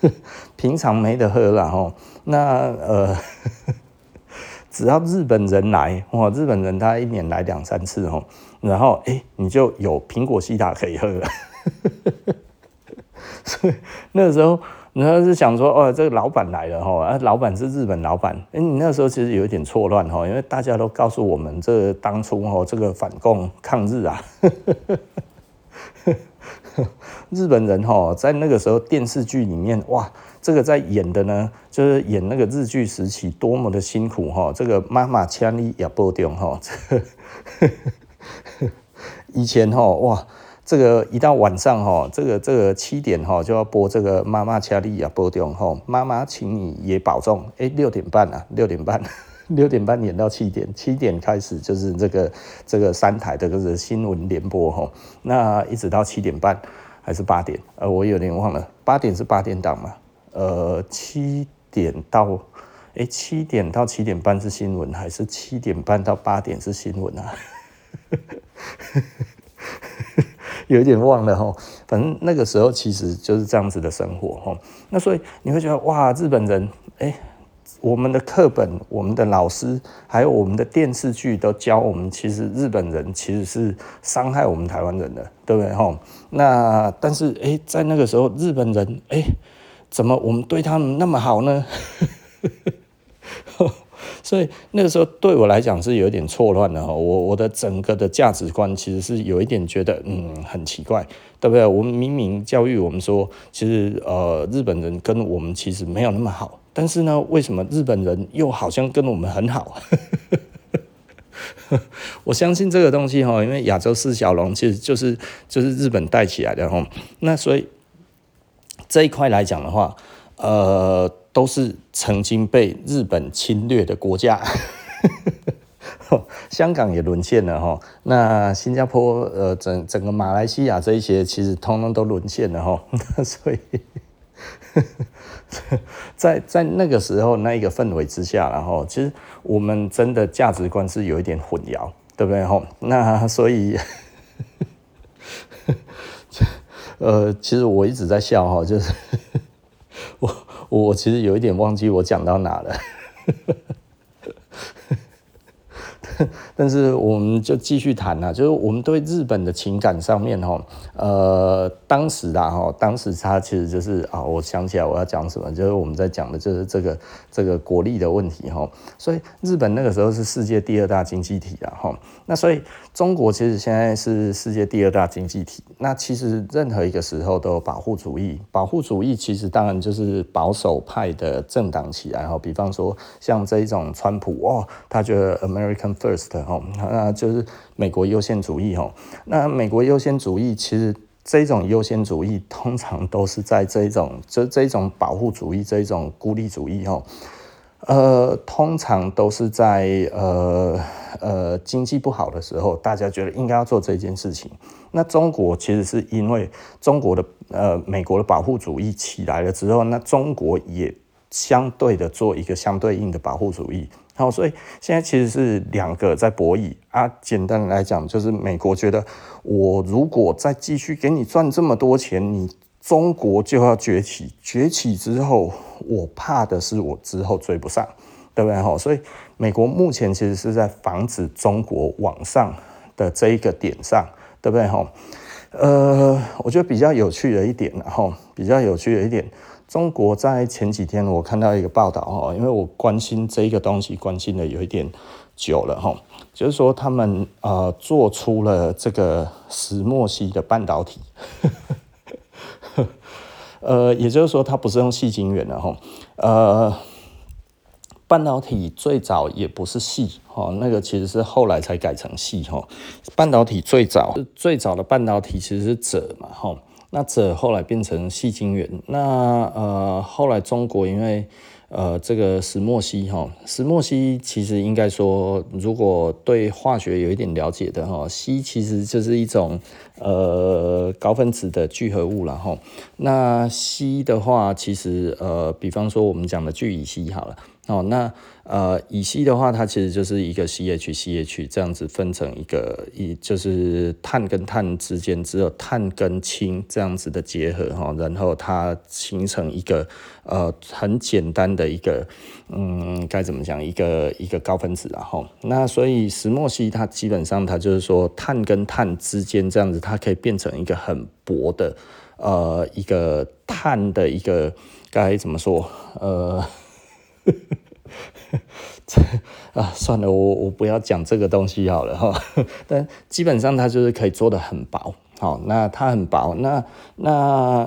平常没得喝了哈。那呃，只要日本人来哇，日本人他一年来两三次哈，然后哎，你就有苹果西打可以喝了。所以那个时候，你要是想说哦，这个老板来了哈，啊，老板是日本老板，哎，你那时候其实有一点错乱哈，因为大家都告诉我们，这当初哈，这个反共抗日啊。日本人哈，在那个时候电视剧里面，哇，这个在演的呢，就是演那个日据时期多么的辛苦哈。这个妈妈腔里也播掉哈。以前哈，哇，这个一到晚上哈，这个这个七点哈就要播这个妈妈腔里也播掉哈。妈妈，请你也保重。哎，六点半啊，六点半。六点半演到七点，七点开始就是这个这个三台的这个新闻联播哈，那一直到七点半还是八点？呃，我有点忘了，八点是八点档嘛？呃，七点到哎七点到七点半是新闻，还是七点半到八点是新闻啊？有一点忘了哈，反正那个时候其实就是这样子的生活哈。那所以你会觉得哇，日本人哎。我们的课本、我们的老师，还有我们的电视剧，都教我们，其实日本人其实是伤害我们台湾人的，对不对？吼，那但是哎，在那个时候，日本人哎，怎么我们对他们那么好呢？所以那个时候对我来讲是有点错乱的哈。我我的整个的价值观其实是有一点觉得嗯很奇怪，对不对？我们明明教育我们说，其实呃日本人跟我们其实没有那么好。但是呢，为什么日本人又好像跟我们很好？我相信这个东西哈，因为亚洲四小龙其实就是就是日本带起来的哈。那所以这一块来讲的话，呃，都是曾经被日本侵略的国家。香港也沦陷了哈。那新加坡呃，整整个马来西亚这一些其实通通都沦陷了哈。所以。在在那个时候那一个氛围之下，然后其实我们真的价值观是有一点混淆，对不对？吼，那所以，呃，其实我一直在笑哈，就是我我其实有一点忘记我讲到哪了。但是我们就继续谈啊，就是我们对日本的情感上面哈，呃，当时啊哈，当时他其实就是啊，我想起来我要讲什么，就是我们在讲的就是这个这个国力的问题哈，所以日本那个时候是世界第二大经济体啊哈，那所以中国其实现在是世界第二大经济体，那其实任何一个时候都有保护主义，保护主义其实当然就是保守派的政党起来哈，比方说像这一种川普哦，他觉得 American First。哦，那就是美国优先主义哦。那美国优先主义其实这种优先主义通常都是在这种 这这种保护主义这种孤立主义哦，呃，通常都是在呃呃经济不好的时候，大家觉得应该要做这件事情。那中国其实是因为中国的呃美国的保护主义起来了之后，那中国也相对的做一个相对应的保护主义。好，所以现在其实是两个在博弈啊。简单来讲，就是美国觉得我如果再继续给你赚这么多钱，你中国就要崛起。崛起之后，我怕的是我之后追不上，对不对？哈，所以美国目前其实是在防止中国往上的这一个点上，对不对？哈，呃，我觉得比较有趣的一点，然后比较有趣的一点。中国在前几天，我看到一个报道哈，因为我关心这个东西，关心的有一点久了哈，就是说他们呃做出了这个石墨烯的半导体，呃，也就是说它不是用细晶圆的哈，呃，半导体最早也不是细哈，那个其实是后来才改成细哈，半导体最早最早的半导体其实是鍺嘛哈。那鍺后来变成细晶圆，那呃后来中国因为呃这个石墨烯哈，石墨烯其实应该说，如果对化学有一点了解的哈，烯其实就是一种呃高分子的聚合物了哈。那烯的话，其实呃比方说我们讲的聚乙烯好了。哦，那呃，乙烯的话，它其实就是一个 CH CH 这样子分成一个，一就是碳跟碳之间只有碳跟氢这样子的结合哈，然后它形成一个呃很简单的一个嗯该怎么讲一个一个高分子然后那所以石墨烯它基本上它就是说碳跟碳之间这样子，它可以变成一个很薄的呃一个碳的一个该怎么说呃。这 啊，算了，我我不要讲这个东西好了哈。但基本上它就是可以做得很薄，好，那它很薄，那那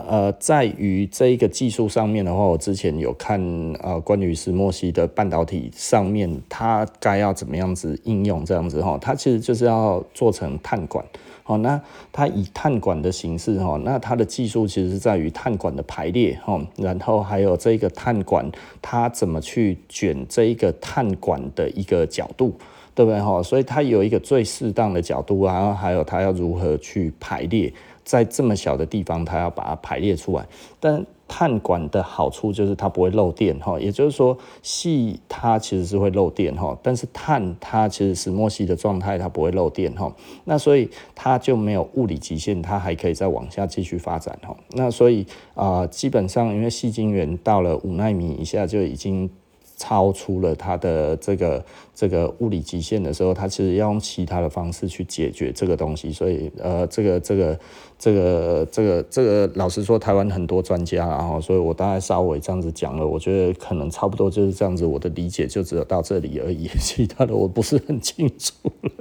呃，在于这一个技术上面的话，我之前有看呃关于石墨烯的半导体上面，它该要怎么样子应用这样子哈，它其实就是要做成碳管。哦，那它以碳管的形式哈，那它的技术其实是在于碳管的排列哈，然后还有这个碳管它怎么去卷这一个碳管的一个角度，对不对哈？所以它有一个最适当的角度，然后还有它要如何去排列，在这么小的地方，它要把它排列出来，但。碳管的好处就是它不会漏电哈，也就是说，细它其实是会漏电哈，但是碳它其实石墨烯的状态它不会漏电哈，那所以它就没有物理极限，它还可以再往下继续发展哈，那所以啊、基本上因为细晶圆到了五纳米以下就已经。超出了它的这个这个物理极限的时候，它其实要用其他的方式去解决这个东西。所以，呃，这个这个这个这个这个，老实说，台湾很多专家啊，哈，所以我大概稍微这样子讲了，我觉得可能差不多就是这样子。我的理解就只有到这里而已，其他的我不是很清楚了。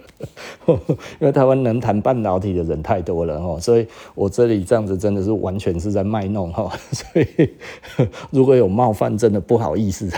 因为台湾能谈半导体的人太多了，哈，所以我这里这样子真的是完全是在卖弄，哈，所以如果有冒犯，真的不好意思。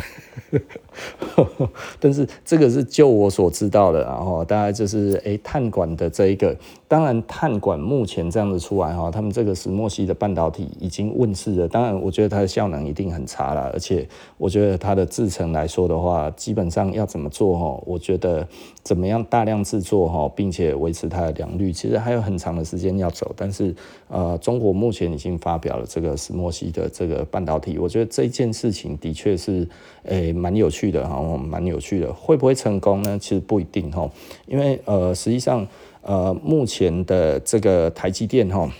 但是这个是就我所知道的，然后大概就是诶，碳管的这一个，当然碳管目前这样子出来哈，他们这个石墨烯的半导体已经问世了。当然，我觉得它的效能一定很差了，而且我觉得它的制程来说的话，基本上要怎么做哈，我觉得怎么样大量制作哈，并且维持它的良率，其实还有很长的时间要走。但是呃，中国目前已经发表了这个石墨烯的这个半导体，我觉得这件事情的确是诶。蛮有趣的哈，蛮有趣的，会不会成功呢？其实不一定哈，因为呃，实际上呃，目前的这个台积电哈，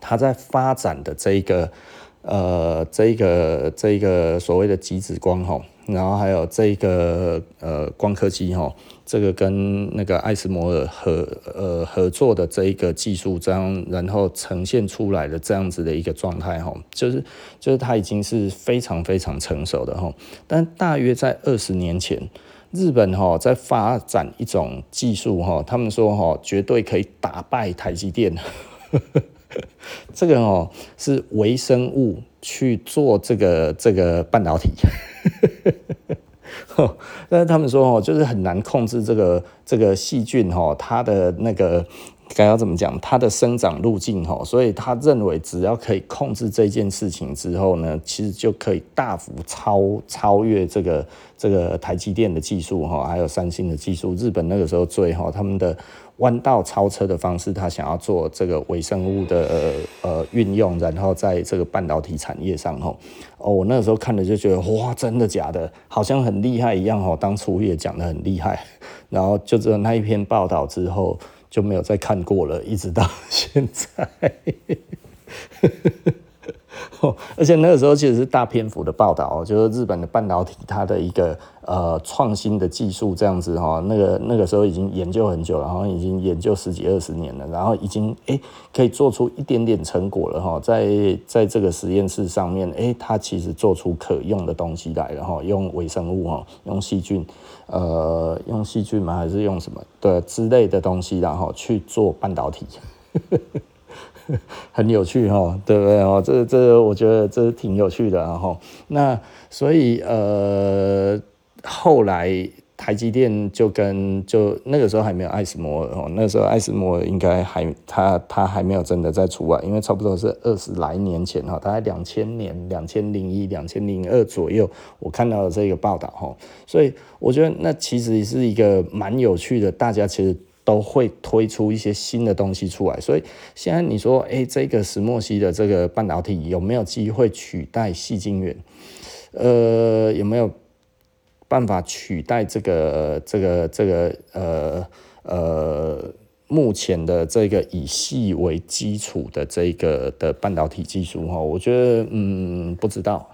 它在发展的这一个呃，这一个这一个所谓的极紫光哈，然后还有这一个呃光刻机哈。这个跟那个艾斯摩尔合呃合作的这一个技术，这样然后呈现出来的这样子的一个状态哈，就是就是它已经是非常非常成熟的哈。但大约在二十年前，日本哈在发展一种技术哈，他们说哈绝对可以打败台积电。这个哦是微生物去做这个这个半导体。但是他们说哦，就是很难控制这个这个细菌哈，它的那个该要怎么讲，它的生长路径哈，所以他认为只要可以控制这件事情之后呢，其实就可以大幅超超越这个这个台积电的技术哈，还有三星的技术。日本那个时候最哈，他们的。弯道超车的方式，他想要做这个微生物的呃呃运用，然后在这个半导体产业上吼，哦，我那个时候看了就觉得哇，真的假的？好像很厉害一样吼，当初也讲得很厉害，然后就只有那一篇报道之后就没有再看过了，一直到 现在。而且那个时候其实是大篇幅的报道，就是日本的半导体它的一个呃创新的技术这样子哈，那个那个时候已经研究很久了，然后已经研究十几二十年了，然后已经哎、可以做出一点点成果了哈，在在这个实验室上面，哎、它其实做出可用的东西来了哈，用微生物哈，用细菌，呃，用细菌吗？还是用什么的之类的东西，然后去做半导体。很有趣哈，对不对哦？这这，我觉得这挺有趣的哈。那所以呃，后来台积电就跟就那个时候还没有艾斯摩尔哦，那时候艾斯摩尔应该还他他还没有真的在出外，因为差不多是二十来年前哈，大概两千年、两千零一、两千零二左右，我看到了这个报道哈，所以我觉得那其实是一个蛮有趣的，大家其实都会推出一些新的东西出来，所以现在你说，哎，这个石墨烯的这个半导体有没有机会取代细晶圆？呃，有没有？办法取代这个这个这个呃呃目前的这个以细为基础的这个的半导体技术哈，我觉得嗯不知道。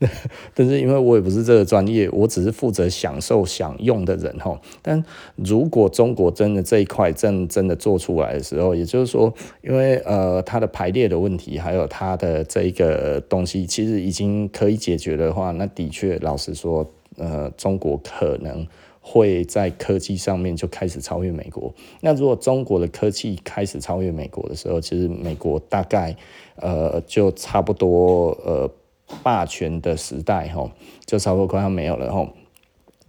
但是因为我也不是这个专业，我只是负责享受享用的人哈。但如果中国真的这一块真真的做出来的时候，也就是说，因为呃它的排列的问题，还有它的这个东西，其实已经可以解决的话，那的确老实说，呃，中国可能会在科技上面就开始超越美国。那如果中国的科技开始超越美国的时候，其实美国大概呃就差不多呃。霸权的时代，吼，就差不多快要没有了，吼。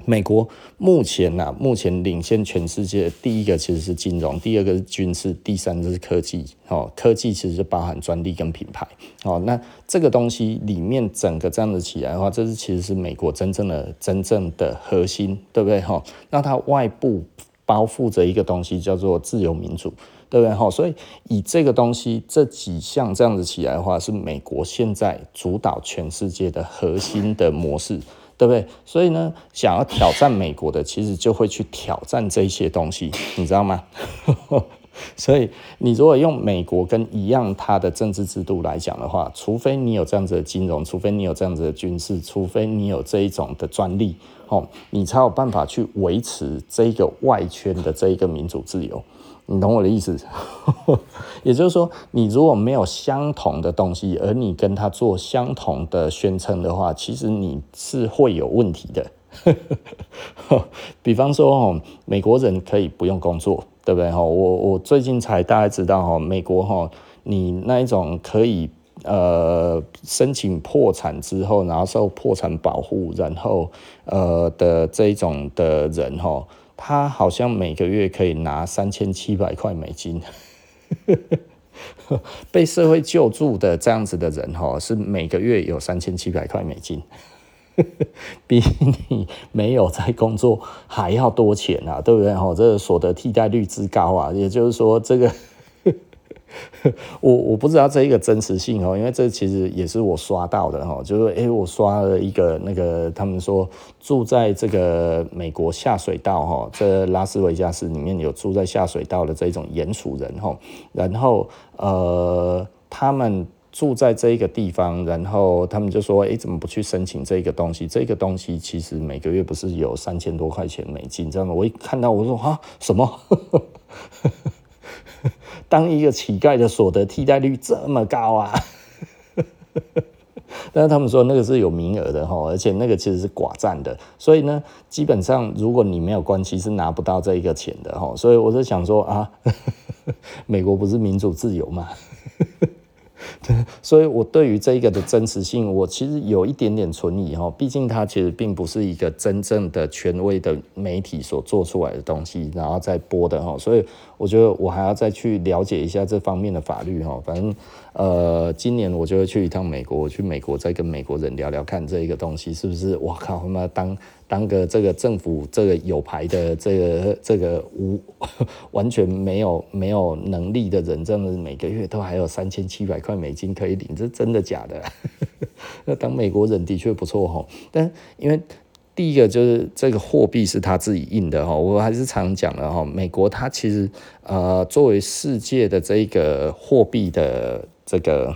美国目前呐，目前领先全世界，第一个其实是金融，第二个是军事，第三个是科技，哦，科技其实就包含专利跟品牌，哦，那这个东西里面整个这样子起来的话，这是其实是美国真正的真正的核心，对不对，吼？那它外部包覆着一个东西叫做自由民主。对不对？哈，所以以这个东西这几项这样子起来的话，是美国现在主导全世界的核心的模式，对不对？所以呢，想要挑战美国的，其实就会去挑战这些东西，你知道吗？所以你如果用美国跟一样它的政治制度来讲的话，除非你有这样子的金融，除非你有这样子的军事，除非你有这一种的专利，哦，你才有办法去维持这个外圈的这一个民主自由。你懂我的意思，也就是说，你如果没有相同的东西，而你跟他做相同的宣称的话，其实你是会有问题的。比方说，哦，美国人可以不用工作，对不对？我我最近才大概知道，哈，美国哈，你那一种可以呃申请破产之后，然后受破产保护，然后呃的这一种的人，哈。他好像每个月可以拿三千七百块美金，被社会救助的这样子的人哈，是每个月有三千七百块美金，比你没有在工作还要多钱啊，对不对？哈，这个所得替代率之高啊，也就是说这个。我我不知道这一个真实性哦，因为这其实也是我刷到的哈，就是诶，我刷了一个那个，他们说住在这个美国下水道哈，这拉斯维加斯里面有住在下水道的这种鼹鼠人哈，然后呃，他们住在这一个地方，然后他们就说，诶，怎么不去申请这个东西？这个东西其实每个月不是有三千多块钱美金这样的？我一看到我说啊，什么？当一个乞丐的所得替代率这么高啊！但是他们说那个是有名额的哈，而且那个其实是寡占的，所以呢，基本上如果你没有关系是拿不到这一个钱的哈。所以我是想说啊，美国不是民主自由吗？所以，我对于这个的真实性，我其实有一点点存疑哈。毕竟，它其实并不是一个真正的权威的媒体所做出来的东西，然后再播的哈。所以，我觉得我还要再去了解一下这方面的法律哈。反正，呃，今年我就会去一趟美国，我去美国再跟美国人聊聊看这一个东西是不是。我靠，他妈当。当个这个政府这个有牌的这个这个无 完全没有没有能力的人，这样子每个月都还有三千七百块美金可以领，这真的假的？那当美国人的确不错哈，但因为第一个就是这个货币是他自己印的哈，我还是常讲的哈，美国它其实呃作为世界的这个货币的这个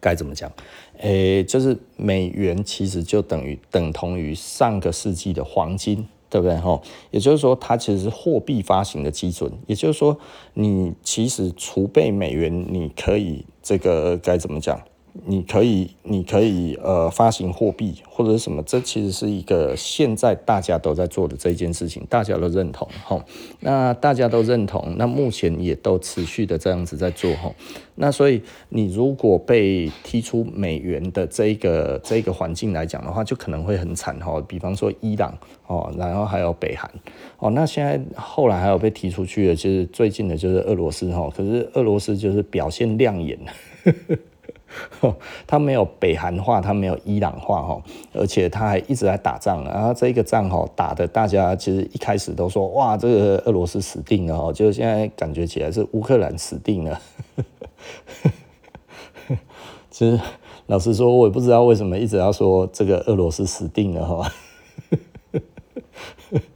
该怎么讲？诶、就是美元其实就等于等同于上个世纪的黄金，对不对？哈，也就是说，它其实是货币发行的基准。也就是说，你其实储备美元，你可以这个该怎么讲？你可以，你可以呃发行货币或者是什么，这其实是一个现在大家都在做的这件事情，大家都认同吼。那大家都认同，那目前也都持续的这样子在做吼。那所以你如果被踢出美元的这个这个环境来讲的话，就可能会很惨吼。比方说伊朗哦，然后还有北韩哦，那现在后来还有被踢出去的，就是最近的就是俄罗斯吼。可是俄罗斯就是表现亮眼。他没有北韩化，他没有伊朗化哈，而且他还一直在打仗，然后这个仗哈打的大家其实一开始都说哇，这个俄罗斯死定了哈，就现在感觉起来是乌克兰死定了。其实老实说，我也不知道为什么一直要说这个俄罗斯死定了哈。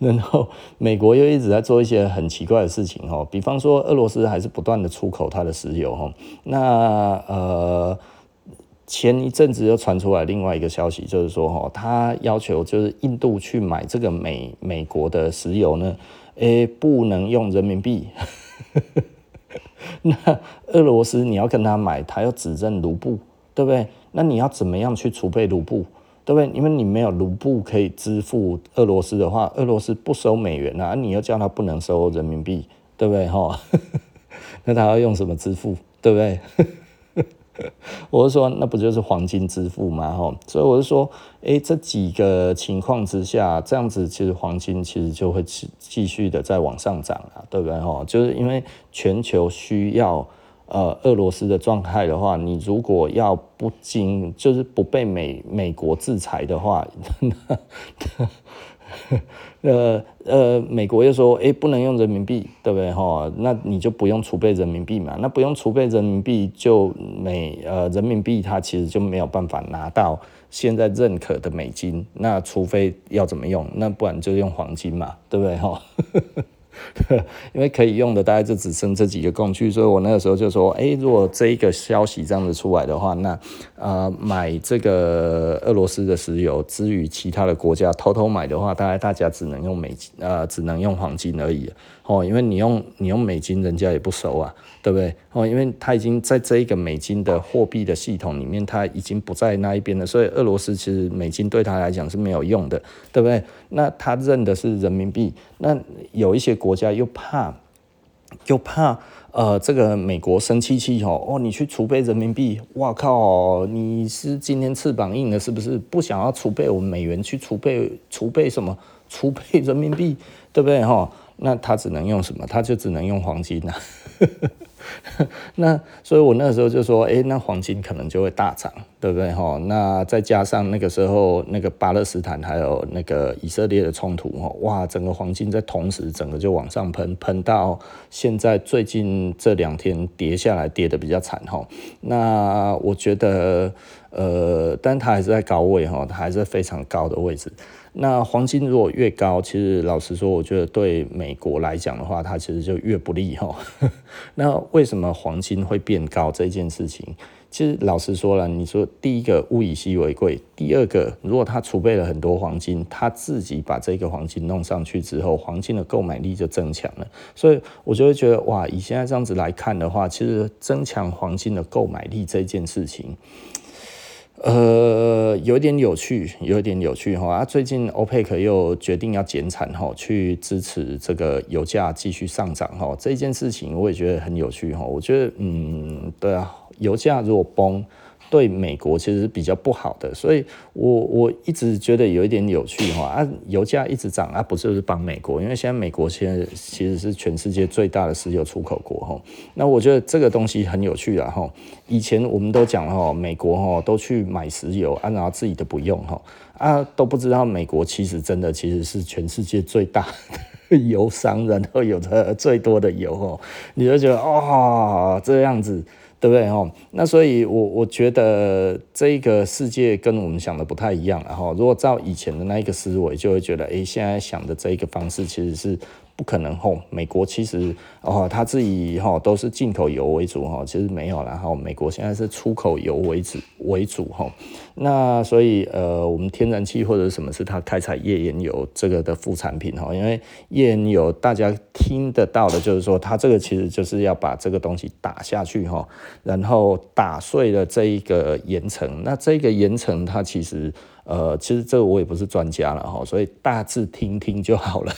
然后美国又一直在做一些很奇怪的事情哈，比方说俄罗斯还是不断的出口它的石油哈。那呃前一阵子又传出来另外一个消息，就是说哈，他要求就是印度去买这个美美国的石油呢，诶不能用人民币。那俄罗斯你要跟他买，他要只认卢布，对不对？那你要怎么样去储备卢布？对不对？因为你没有卢布可以支付俄罗斯的话，俄罗斯不收美元啊，你又叫他不能收人民币，对不对？哈，那他要用什么支付？对不对？我是说，那不就是黄金支付吗？哈，所以我是说，哎，这几个情况之下，这样子其实黄金其实就会继继续的在往上涨啊，对不对？哈，就是因为全球需要。呃，俄罗斯的状态的话，你如果要不经，就是不被美美国制裁的话，呃呃，美国又说，哎，不能用人民币，对不对？哈，那你就不用储备人民币嘛，那不用储备人民币，就美呃人民币它其实就没有办法拿到现在认可的美金，那除非要怎么用，那不然就用黄金嘛，对不对？哈。因为可以用的大概就只剩这几个工具，所以我那个时候就说，哎，如果这一个消息这样子出来的话，那呃买这个俄罗斯的石油，之于其他的国家偷偷买的话，大概大家只能用美金，呃，只能用黄金而已。哦，因为你用你用美金，人家也不熟啊，对不对？哦，因为他已经在这一个美金的货币的系统里面，他已经不在那一边了，所以俄罗斯其实美金对他来讲是没有用的，对不对？那他认的是人民币，那有一些国家又怕，又怕呃，这个美国生气气哦，哦，你去储备人民币，哇靠，你是今天翅膀硬了是不是？不想要储备我们美元去储备储备什么？储备人民币，对不对？哈。那他只能用什么？他就只能用黄金呐、啊。那所以，我那个时候就说，哎，那黄金可能就会大涨，对不对？哈，那再加上那个时候那个巴勒斯坦还有那个以色列的冲突，哈，哇，整个黄金在同时整个就往上喷，喷到现在最近这两天跌下来，跌得比较惨，哈。那我觉得，呃，但它还是在高位，哈，它还是非常高的位置。那黄金如果越高，其实老实说，我觉得对美国来讲的话，它其实就越不利哈。那为什么黄金会变高这件事情？其实老实说了，你说第一个物以稀为贵，第二个如果他储备了很多黄金，他自己把这个黄金弄上去之后，黄金的购买力就增强了。所以我就会觉得哇，以现在这样子来看的话，其实增强黄金的购买力这件事情。呃，有点有趣，有点有趣哈。啊，最近欧佩克又决定要减产哈，去支持这个油价继续上涨哈。这件事情我也觉得很有趣哈。我觉得，嗯，对啊，油价如果崩。对美国其实是比较不好的，所以我我一直觉得有一点有趣哈啊，油价一直涨啊，不就是帮美国，因为现在美国现在其实是全世界最大的石油出口国哈。那我觉得这个东西很有趣啊哈。以前我们都讲哈，美国哈都去买石油啊，然后自己都不用哈啊，都不知道美国其实真的其实是全世界最大的油商，然后有的最多的油哦，你就觉得哦，这样子。对不对哈？那所以我，我觉得这个世界跟我们想的不太一样。然后，如果照以前的那一个思维，就会觉得，哎，现在想的这一个方式其实是不可能吼，美国其实哦，他自己哈都是进口油为主哈，其实没有啦哈，美国现在是出口油为主为主哈。那所以呃，我们天然气或者什么是它开采页岩油这个的副产品哈，因为页岩油大家听得到的就是说，它这个其实就是要把这个东西打下去哈，然后打碎了这一个岩层，那这个岩层它其实。呃，其实这个我也不是专家了哈，所以大致听听就好了。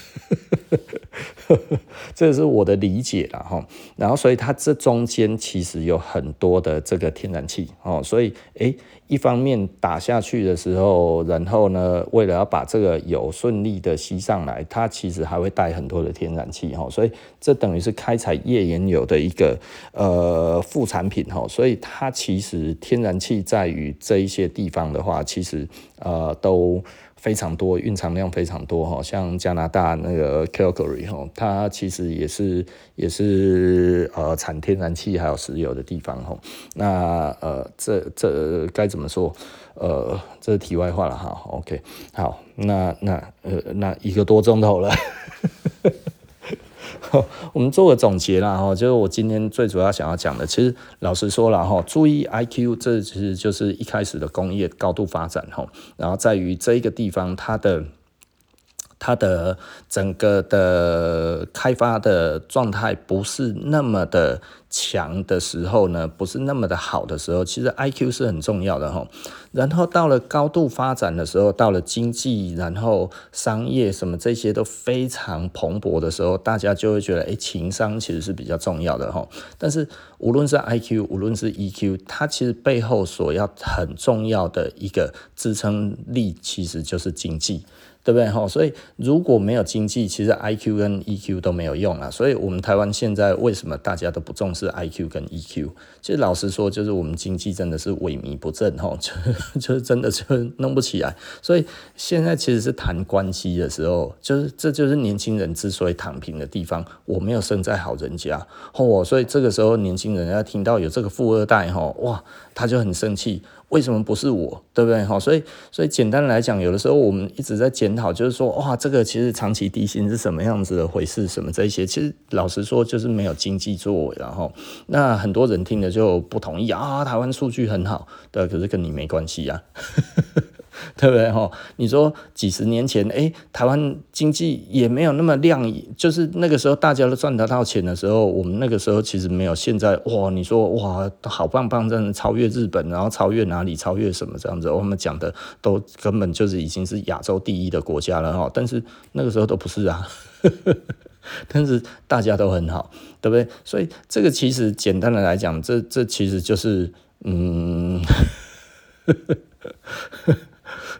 这是我的理解了哈。然后，所以它这中间其实有很多的这个天然气哦，所以诶，一方面打下去的时候，然后呢，为了要把这个油顺利的吸上来，它其实还会带很多的天然气哈，所以这等于是开采页岩油的一个呃副产品哈。所以它其实天然气在于这一些地方的话，其实。呃，都非常多，蕴藏量非常多哈。像加拿大那个 Calgary 哈，它其实也是也是呃产天然气还有石油的地方哈。那呃，这这该怎么说？呃，这是题外话了哈。OK，好，那那呃那一个多钟头了。我们做个总结啦，哈，就是我今天最主要想要讲的，其实老实说了哈，注意 IQ，这其实就是一开始的工业高度发展哈，然后在于这一个地方它的。它的整个的开发的状态不是那么的强的时候呢，不是那么的好的时候，其实 IQ 是很重要的哈。然后到了高度发展的时候，到了经济，然后商业什么这些都非常蓬勃的时候，大家就会觉得，哎，情商其实是比较重要的哈。但是无论是 IQ，无论是 EQ，它其实背后所要很重要的一个支撑力，其实就是经济。对不对哈？所以如果没有经济，其实 IQ 跟 EQ 都没有用啊。所以我们台湾现在为什么大家都不重视 IQ 跟 EQ？其实老实说，就是我们经济真的是萎靡不振哈，就 就是真的就弄不起来。所以现在其实是谈关系的时候，就是这就是年轻人之所以躺平的地方。我没有生在好人家哦，所以这个时候年轻人要听到有这个富二代哈，哇，他就很生气。为什么不是我，对不对？哈，所以，所以简单来讲，有的时候我们一直在检讨，就是说，哇，这个其实长期低薪是什么样子的回事？什么这些，其实老实说，就是没有经济作为，然后，那很多人听了就不同意啊。台湾数据很好，对，可是跟你没关系呀。对不对？哈？你说几十年前，哎，台湾经济也没有那么亮眼，就是那个时候大家都赚得到钱的时候，我们那个时候其实没有现在哇。你说哇，好棒棒，真的超越日本，然后超越哪里，超越什么这样子？我们讲的都根本就是已经是亚洲第一的国家了哈。但是那个时候都不是啊，但是大家都很好，对不对？所以这个其实简单的来讲，这这其实就是嗯。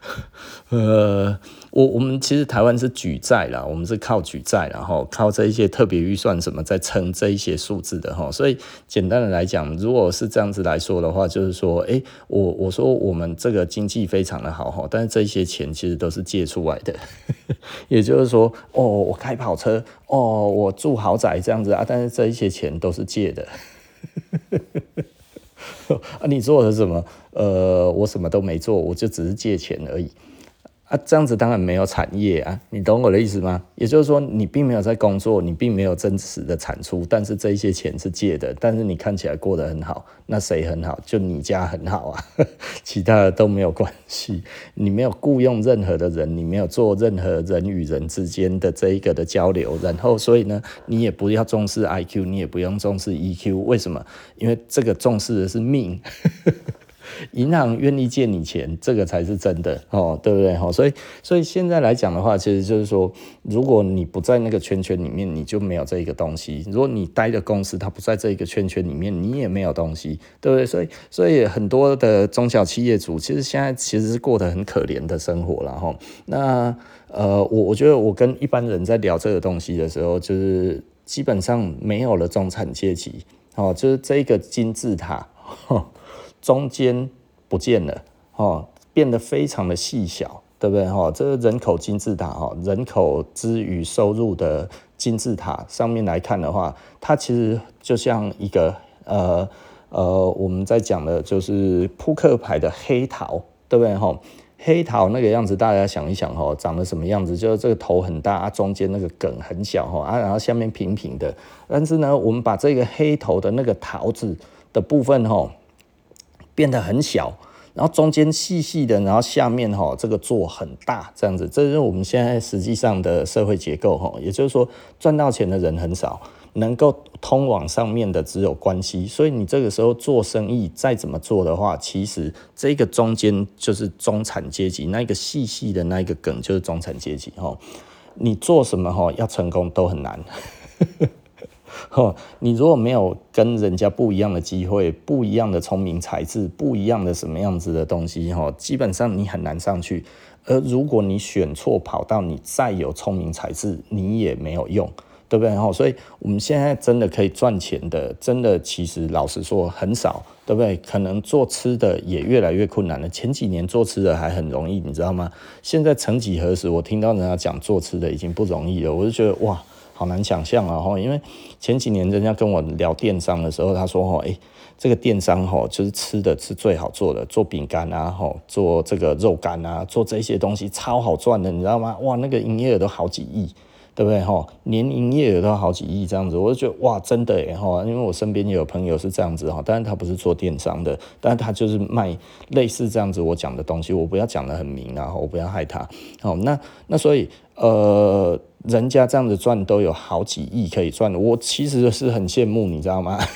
呃，我我们其实台湾是举债啦，我们是靠举债，然后靠这一些特别预算什么在撑这一些数字的哈。所以简单的来讲，如果是这样子来说的话，就是说，哎，我我说我们这个经济非常的好哈，但是这些钱其实都是借出来的，也就是说，哦，我开跑车，哦，我住豪宅这样子啊，但是这一些钱都是借的。啊，你做了什么？呃，我什么都没做，我就只是借钱而已。啊，这样子当然没有产业啊，你懂我的意思吗？也就是说，你并没有在工作，你并没有真实的产出，但是这一些钱是借的，但是你看起来过得很好，那谁很好？就你家很好啊，其他的都没有关系。你没有雇佣任何的人，你没有做任何人与人之间的这一个的交流，然后所以呢，你也不要重视 IQ，你也不用重视 EQ，为什么？因为这个重视的是命。银行愿意借你钱，这个才是真的哦，对不对？哦所以，所以现在来讲的话，其实就是说，如果你不在那个圈圈里面，你就没有这个东西；如果你待的公司它不在这个圈圈里面，你也没有东西，对不对？所以，所以很多的中小企业主其实现在其实是过得很可怜的生活了哈。那呃，我我觉得我跟一般人在聊这个东西的时候，就是基本上没有了中产阶级哦，就是这个金字塔。中间不见了，哦，变得非常的细小，对不对？哈，这个人口金字塔，哈，人口之于收入的金字塔上面来看的话，它其实就像一个呃呃，我们在讲的就是扑克牌的黑桃，对不对？哈，黑桃那个样子，大家想一想哈，长得什么样子？就是这个头很大，啊，中间那个梗很小哈，啊，然后下面平平的。但是呢，我们把这个黑头的那个桃子的部分哈，变得很小，然后中间细细的，然后下面哈这个座很大，这样子，这是我们现在实际上的社会结构哈。也就是说，赚到钱的人很少。能够通往上面的只有关系，所以你这个时候做生意再怎么做的话，其实这个中间就是中产阶级，那个细细的那个梗就是中产阶级哈。你做什么哈要成功都很难，你如果没有跟人家不一样的机会、不一样的聪明才智、不一样的什么样子的东西哈，基本上你很难上去。而如果你选错跑道，你再有聪明才智，你也没有用。对不对？哈，所以我们现在真的可以赚钱的，真的其实老实说很少，对不对？可能做吃的也越来越困难了。前几年做吃的还很容易，你知道吗？现在曾几何时，我听到人家讲做吃的已经不容易了，我就觉得哇，好难想象啊！因为前几年人家跟我聊电商的时候，他说哈，哎，这个电商哈，就是吃的是最好做的，做饼干啊，做这个肉干啊，做这些东西超好赚的，你知道吗？哇，那个营业额都好几亿。对不对哈？年营业额都好几亿这样子，我就觉得哇，真的耶哈！因为我身边也有朋友是这样子哈，当然他不是做电商的，但是他就是卖类似这样子我讲的东西，我不要讲得很明啊，我不要害他。好，那那所以呃，人家这样子赚都有好几亿可以赚，我其实是很羡慕，你知道吗？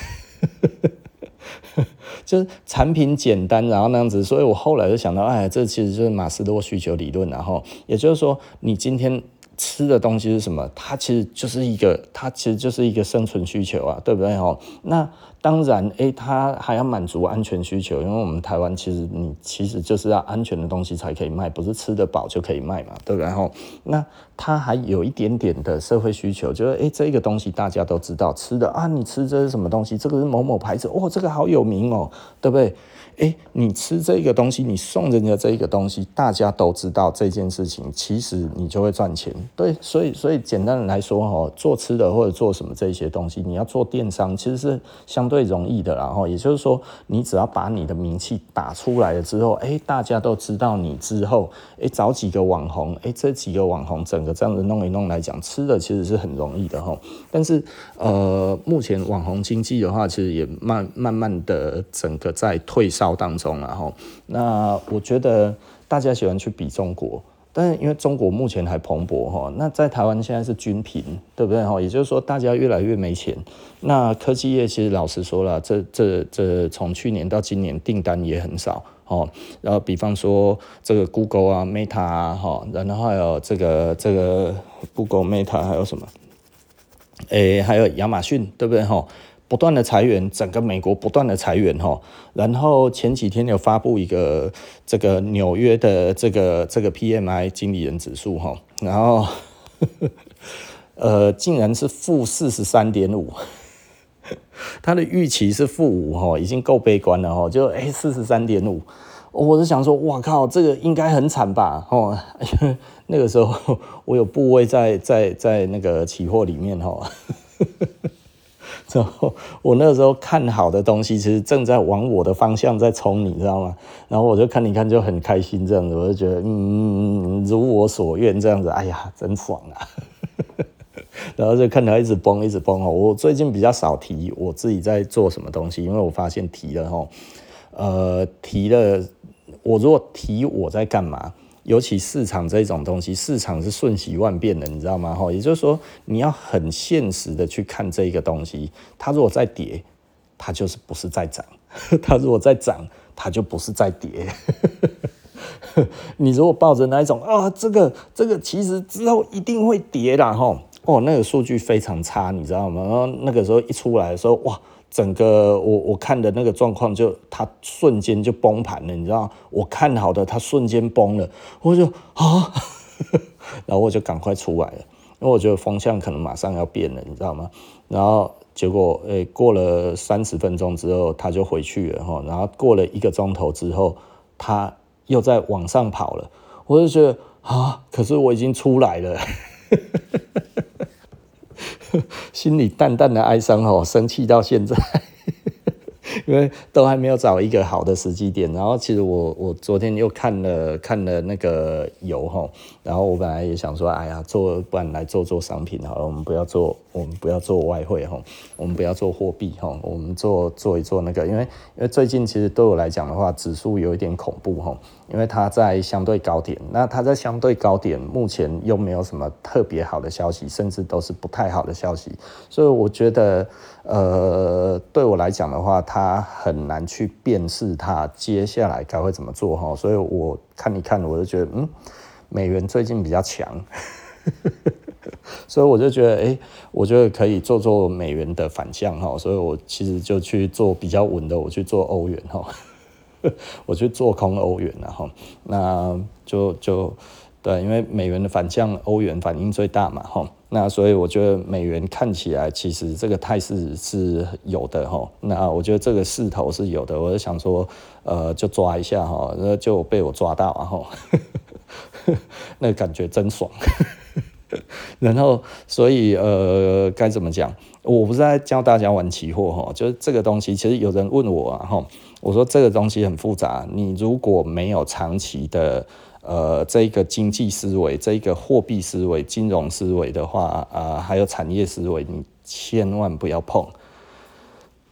就是产品简单，然后那样子，所以我后来就想到，哎，这其实就是马斯洛需求理论，然后也就是说，你今天。吃的东西是什么？它其实就是一个，它其实就是一个生存需求啊，对不对？吼，那当然，诶，它还要满足安全需求，因为我们台湾其实你其实就是要安全的东西才可以卖，不是吃得饱就可以卖嘛，对不对？吼，那它还有一点点的社会需求，就是诶，这个东西大家都知道，吃的啊，你吃这是什么东西？这个是某某牌子，哦，这个好有名哦，对不对？哎，你吃这个东西，你送人家这个东西，大家都知道这件事情，其实你就会赚钱。对，所以所以简单的来说哈，做吃的或者做什么这些东西，你要做电商其实是相对容易的。然后也就是说，你只要把你的名气打出来了之后，哎，大家都知道你之后，哎，找几个网红，哎，这几个网红整个这样子弄一弄来讲，吃的其实是很容易的哈。但是呃，目前网红经济的话，其实也慢慢慢的整个在退烧。当中，然后那我觉得大家喜欢去比中国，但是因为中国目前还蓬勃哈，那在台湾现在是均贫，对不对哈？也就是说，大家越来越没钱。那科技业其实老实说了，这这这从去年到今年订单也很少哦。然后比方说这个 Google 啊、Meta 啊哈，然后还有这个这个 Google、Meta 还有什么？诶，还有亚马逊，对不对哈？不断的裁员，整个美国不断的裁员哈，然后前几天有发布一个这个纽约的这个这个 PMI 经理人指数哈，然后 呃竟然是负四十三点五，他的预期是负五哈，已经够悲观了哈，就哎四十三点五，我是想说哇靠，这个应该很惨吧哦，那个时候我有部位在在在那个期货里面哈。然后我那时候看好的东西，其实正在往我的方向在冲，你知道吗？然后我就看你看就很开心这样子，我就觉得嗯，如我所愿这样子，哎呀，真爽啊！然后就看到一直崩，一直崩哦。我最近比较少提我自己在做什么东西，因为我发现提了哈，呃，提了，我如果提我在干嘛？尤其市场这种东西，市场是瞬息万变的，你知道吗？哈，也就是说，你要很现实的去看这个东西。它如果在跌，它就是不是在涨；它如果在涨，它就不是在跌。你如果抱着那一种啊，这个这个其实之后一定会跌啦，哈，哦，那个数据非常差，你知道吗？然后那个时候一出来的时候，哇！整个我我看的那个状况，就它瞬间就崩盘了，你知道？我看好的，它瞬间崩了，我就啊，然后我就赶快出来了，因为我觉得风向可能马上要变了，你知道吗？然后结果诶、过了三十分钟之后，它就回去了哈，然后过了一个钟头之后，它又在往上跑了，我就觉得啊，可是我已经出来了。心里淡淡的哀伤哦，生气到现在，因为都还没有找一个好的时机点。然后其实我我昨天又看了看了那个油哈，然后我本来也想说，哎呀，做不然来做做商品好了，我们不要做我们不要做外汇哈，我们不要做货币哈，我们做做一做那个，因为因为最近其实对我来讲的话，指数有一点恐怖哈，因为它在相对高点，那它在相对高点，目前又没有什么特别好的消息，甚至都是不太好的消息，所以我觉得。呃，对我来讲的话，它很难去辨识它接下来该会怎么做哈，所以我看一看，我就觉得，嗯，美元最近比较强，所以我就觉得，哎，我觉得可以做做美元的反向哈，所以我其实就去做比较稳的，我去做欧元哈，我去做空欧元了哈，那就就。对，因为美元的反向，欧元反应最大嘛，吼，那所以我觉得美元看起来其实这个态势是有的，吼，那我觉得这个势头是有的，我就想说，呃，就抓一下，哈，那就被我抓到，然后，那感觉真爽，然后，所以，呃，该怎么讲？我不是在教大家玩期货，哈，就是这个东西，其实有人问我，哈，我说这个东西很复杂，你如果没有长期的。呃，这个经济思维，这一个货币思维、金融思维的话，呃，还有产业思维，你千万不要碰，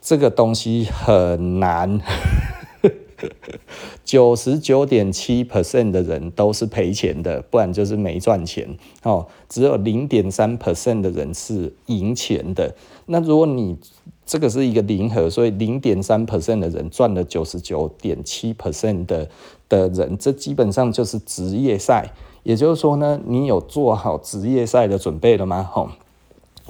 这个东西很难。九十九点七 percent 的人都是赔钱的，不然就是没赚钱。哦，只有零点三 percent 的人是赢钱的。那如果你这个是一个零和，所以零点三 percent 的人赚了九十九点七 percent 的的人，这基本上就是职业赛。也就是说呢，你有做好职业赛的准备了吗？吼，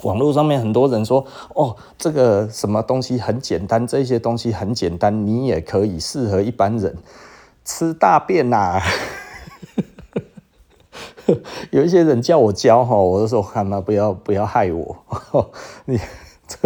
网络上面很多人说，哦，这个什么东西很简单，这些东西很简单，你也可以适合一般人吃大便呐、啊。有一些人叫我教哈，我就说，干嘛不要不要害我，你。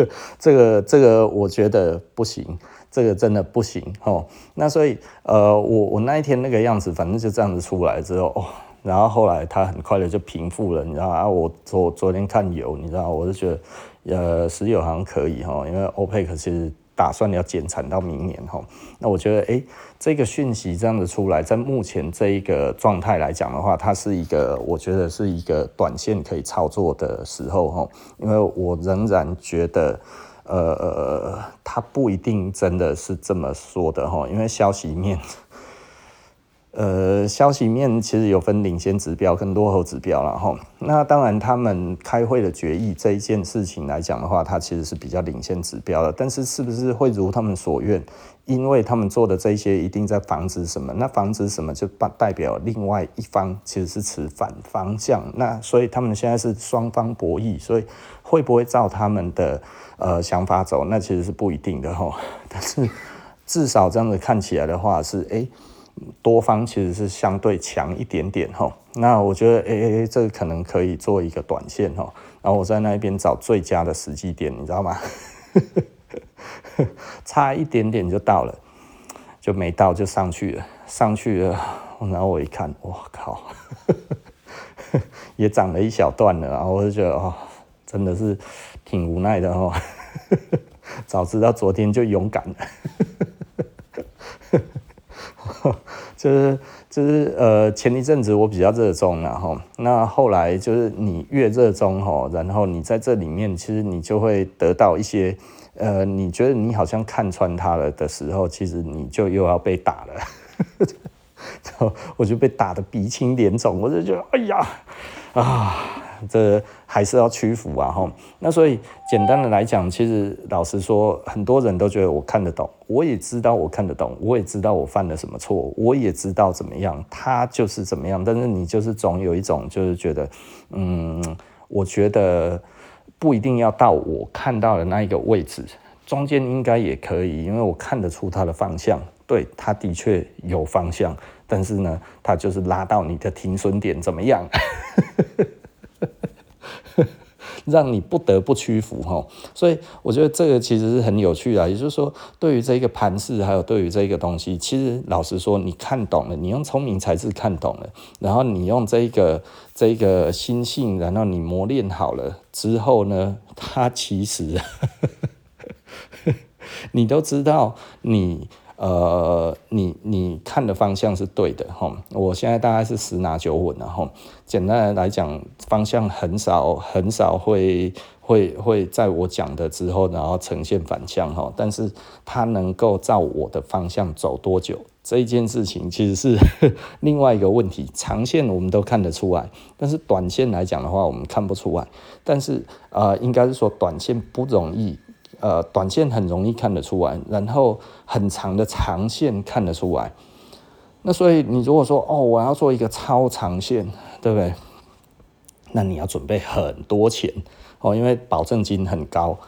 这个这个我觉得不行，这个真的不行哦。那所以呃，我我那一天那个样子，反正就这样子出来之后，然后后来它很快的就平复了，你知道啊？我昨昨天看油，你知道，我就觉得呃，石油好像可以哈，因为欧佩克其实。打算要减产到明年哈，那我觉得诶，这个讯息这样子出来，在目前这一个状态来讲的话，它是一个我觉得是一个短线可以操作的时候哈，因为我仍然觉得，呃，它不一定真的是这么说的哈，因为消息面。呃，消息面其实有分领先指标跟落后指标了哈。那当然，他们开会的决议这一件事情来讲的话，它其实是比较领先指标的。但是，是不是会如他们所愿？因为他们做的这些一定在防止什么？那防止什么就代表另外一方其实是持反方向。那所以他们现在是双方博弈，所以会不会照他们的呃想法走？那其实是不一定的哈。但是至少这样子看起来的话是哎。诶多方其实是相对强一点点哈，那我觉得哎哎哎，这个可能可以做一个短线哈，然后我在那边找最佳的时机点，你知道吗？差一点点就到了，就没到就上去了，上去了，然后我一看，我靠，也涨了一小段了，然后我就觉得哦，真的是挺无奈的哈，早知道昨天就勇敢了。就是就是呃，前一阵子我比较热衷，然后那后来就是你越热衷吼，然后你在这里面其实你就会得到一些呃，你觉得你好像看穿他了的时候，其实你就又要被打了，就我就被打得鼻青脸肿，我就觉得哎呀啊。这还是要屈服啊，哈。那所以简单的来讲，其实老实说，很多人都觉得我看得懂，我也知道我看得懂，我也知道我犯了什么错，我也知道怎么样，他就是怎么样。但是你就是总有一种就是觉得，嗯，我觉得不一定要到我看到的那一个位置，中间应该也可以，因为我看得出他的方向，对，他的确有方向，但是呢，他就是拉到你的停损点怎么样？让你不得不屈服哈，所以我觉得这个其实是很有趣的。也就是说，对于这个盘势，还有对于这个东西，其实老实说，你看懂了，你用聪明才智看懂了，然后你用这个这个心性，然后你磨练好了之后呢，它其实 你都知道你。呃，你你看的方向是对的哈，我现在大概是十拿九稳了哈。简单来讲，方向很少很少会会会在我讲的之后，然后呈现反向哈。但是它能够照我的方向走多久，这一件事情其实是 另外一个问题。长线我们都看得出来，但是短线来讲的话，我们看不出来。但是呃，应该是说短线不容易。呃，短线很容易看得出来，然后很长的长线看得出来。那所以你如果说哦，我要做一个超长线，对不对？那你要准备很多钱哦，因为保证金很高。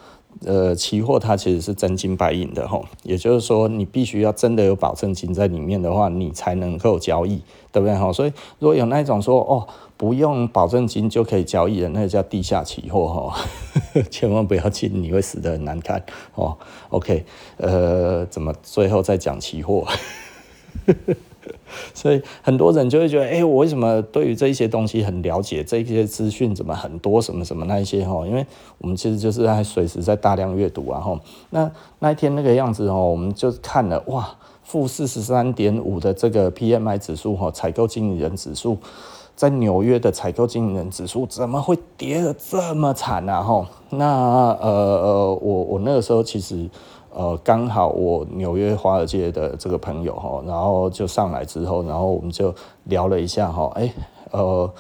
呃，期货它其实是真金白银的吼，也就是说你必须要真的有保证金在里面的话，你才能够交易，对不对吼？所以如果有那种说哦，不用保证金就可以交易的，那个叫地下期货吼，千万不要进，你会死得很难看哦。OK，呃，怎么最后再讲期货？所以很多人就会觉得，哎、我为什么对于这一些东西很了解？这些资讯怎么很多？什么什么那一些哈？因为我们其实就是在随时在大量阅读啊哈。那那一天那个样子哦，我们就看了哇，负四十三点五的这个 PMI 指数哈，采购经理人指数，在纽约的采购经理人指数怎么会跌得这么惨啊哈？那呃呃，我我那个时候其实。呃，刚好我纽约华尔街的这个朋友哈，然后就上来之后，然后我们就聊了一下哈，哎，呃，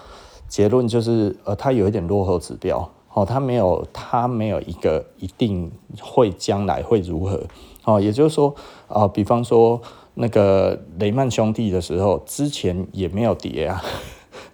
结论就是呃，他有一点落后指标，哦，他没有他没有一个一定会将来会如何，哦，也就是说啊，呃，比方说那个雷曼兄弟的时候，之前也没有跌啊。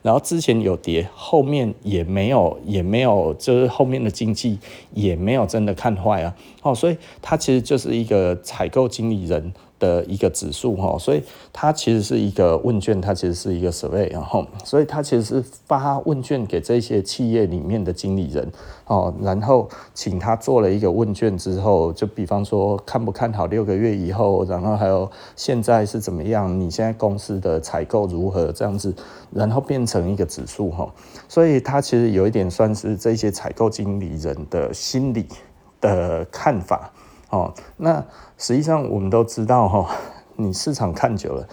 然后之前有跌，后面也没有，也没有，就是后面的经济也没有真的看坏啊。哦，所以他其实就是一个采购经理人。的一个指数哈，所以它其实是一个问卷，它其实是一个 survey，然后，所以它其实是发问卷给这些企业里面的经理人哦，然后请他做了一个问卷之后，就比方说看不看好六个月以后，然后还有现在是怎么样，你现在公司的采购如何这样子，然后变成一个指数哈，所以它其实有一点算是这些采购经理人的心理的看法。哦，那实际上我们都知道哈，你市场看久了，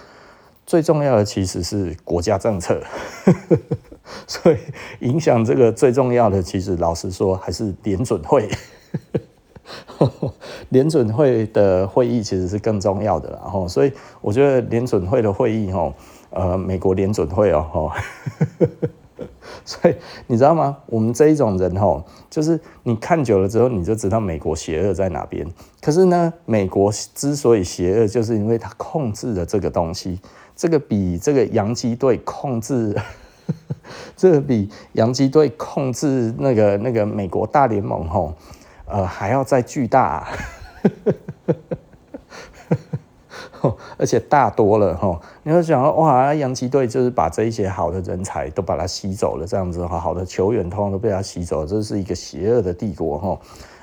最重要的其实是国家政策，所以影响这个最重要的，其实老实说还是联准会，联准会的会议其实是更重要的，然后所以我觉得联准会的会议哈，呃，美国联准会哦。所以你知道吗？我们这一种人吼，就是你看久了之后，你就知道美国邪恶在哪边。可是呢，美国之所以邪恶，就是因为它控制了这个东西，这个比这个洋基队控制，这个比洋基队控制那个那个美国大联盟吼，呃，还要再巨大。而且大多了哈，你会想说哇，洋基队就是把这一些好的人才都把它吸走了，这样子哈，好的球员通通都被他吸走，这是一个邪恶的帝国哈。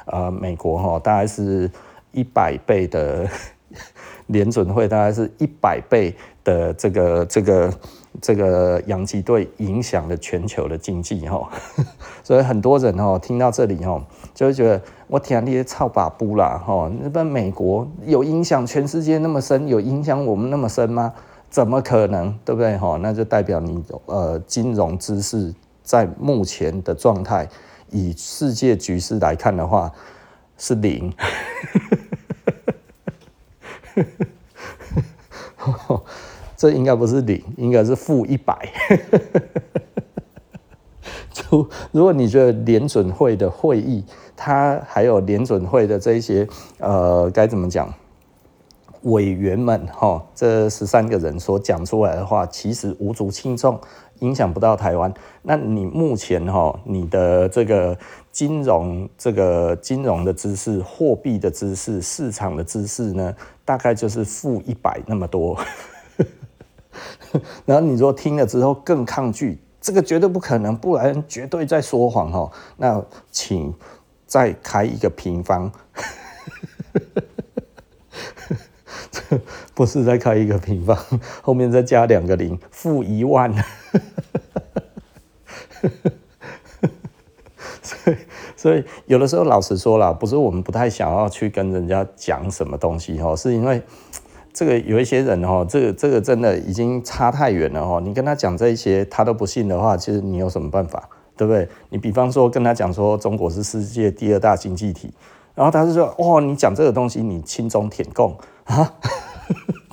呃，美国哈，大概是一百倍的 联准会，大概是一百倍的这个这个。这个洋基队影响了全球的经济哈，所以很多人哈听到这里哈，就会觉得我天，你也操把布啦哈！日本、美国有影响全世界那么深，有影响我们那么深吗？怎么可能，对不对哈？那就代表你呃金融知识在目前的状态，以世界局势来看的话是零。这应该不是零，应该是负一百。就如果你觉得联准会的会议，他还有联准会的这一些呃该怎么讲，委员们哈，这十三个人所讲出来的话，其实无足轻重，影响不到台湾。那你目前哈，你的这个金融、这个金融的知识、货币的知识、市场的知识呢，大概就是负一百那么多。然后你说听了之后更抗拒，这个绝对不可能，不然绝对在说谎哈。那请再开一个平方，不是再开一个平方，后面再加两个零，负一万。所以，所以有的时候，老实说啦，不是我们不太想要去跟人家讲什么东西哦，是因为这个有一些人哦，这个这个真的已经差太远了哦。你跟他讲这些，他都不信的话，其实你有什么办法，对不对？你比方说跟他讲说中国是世界第二大经济体，然后他就说哇，你讲这个东西，你轻中舔共啊？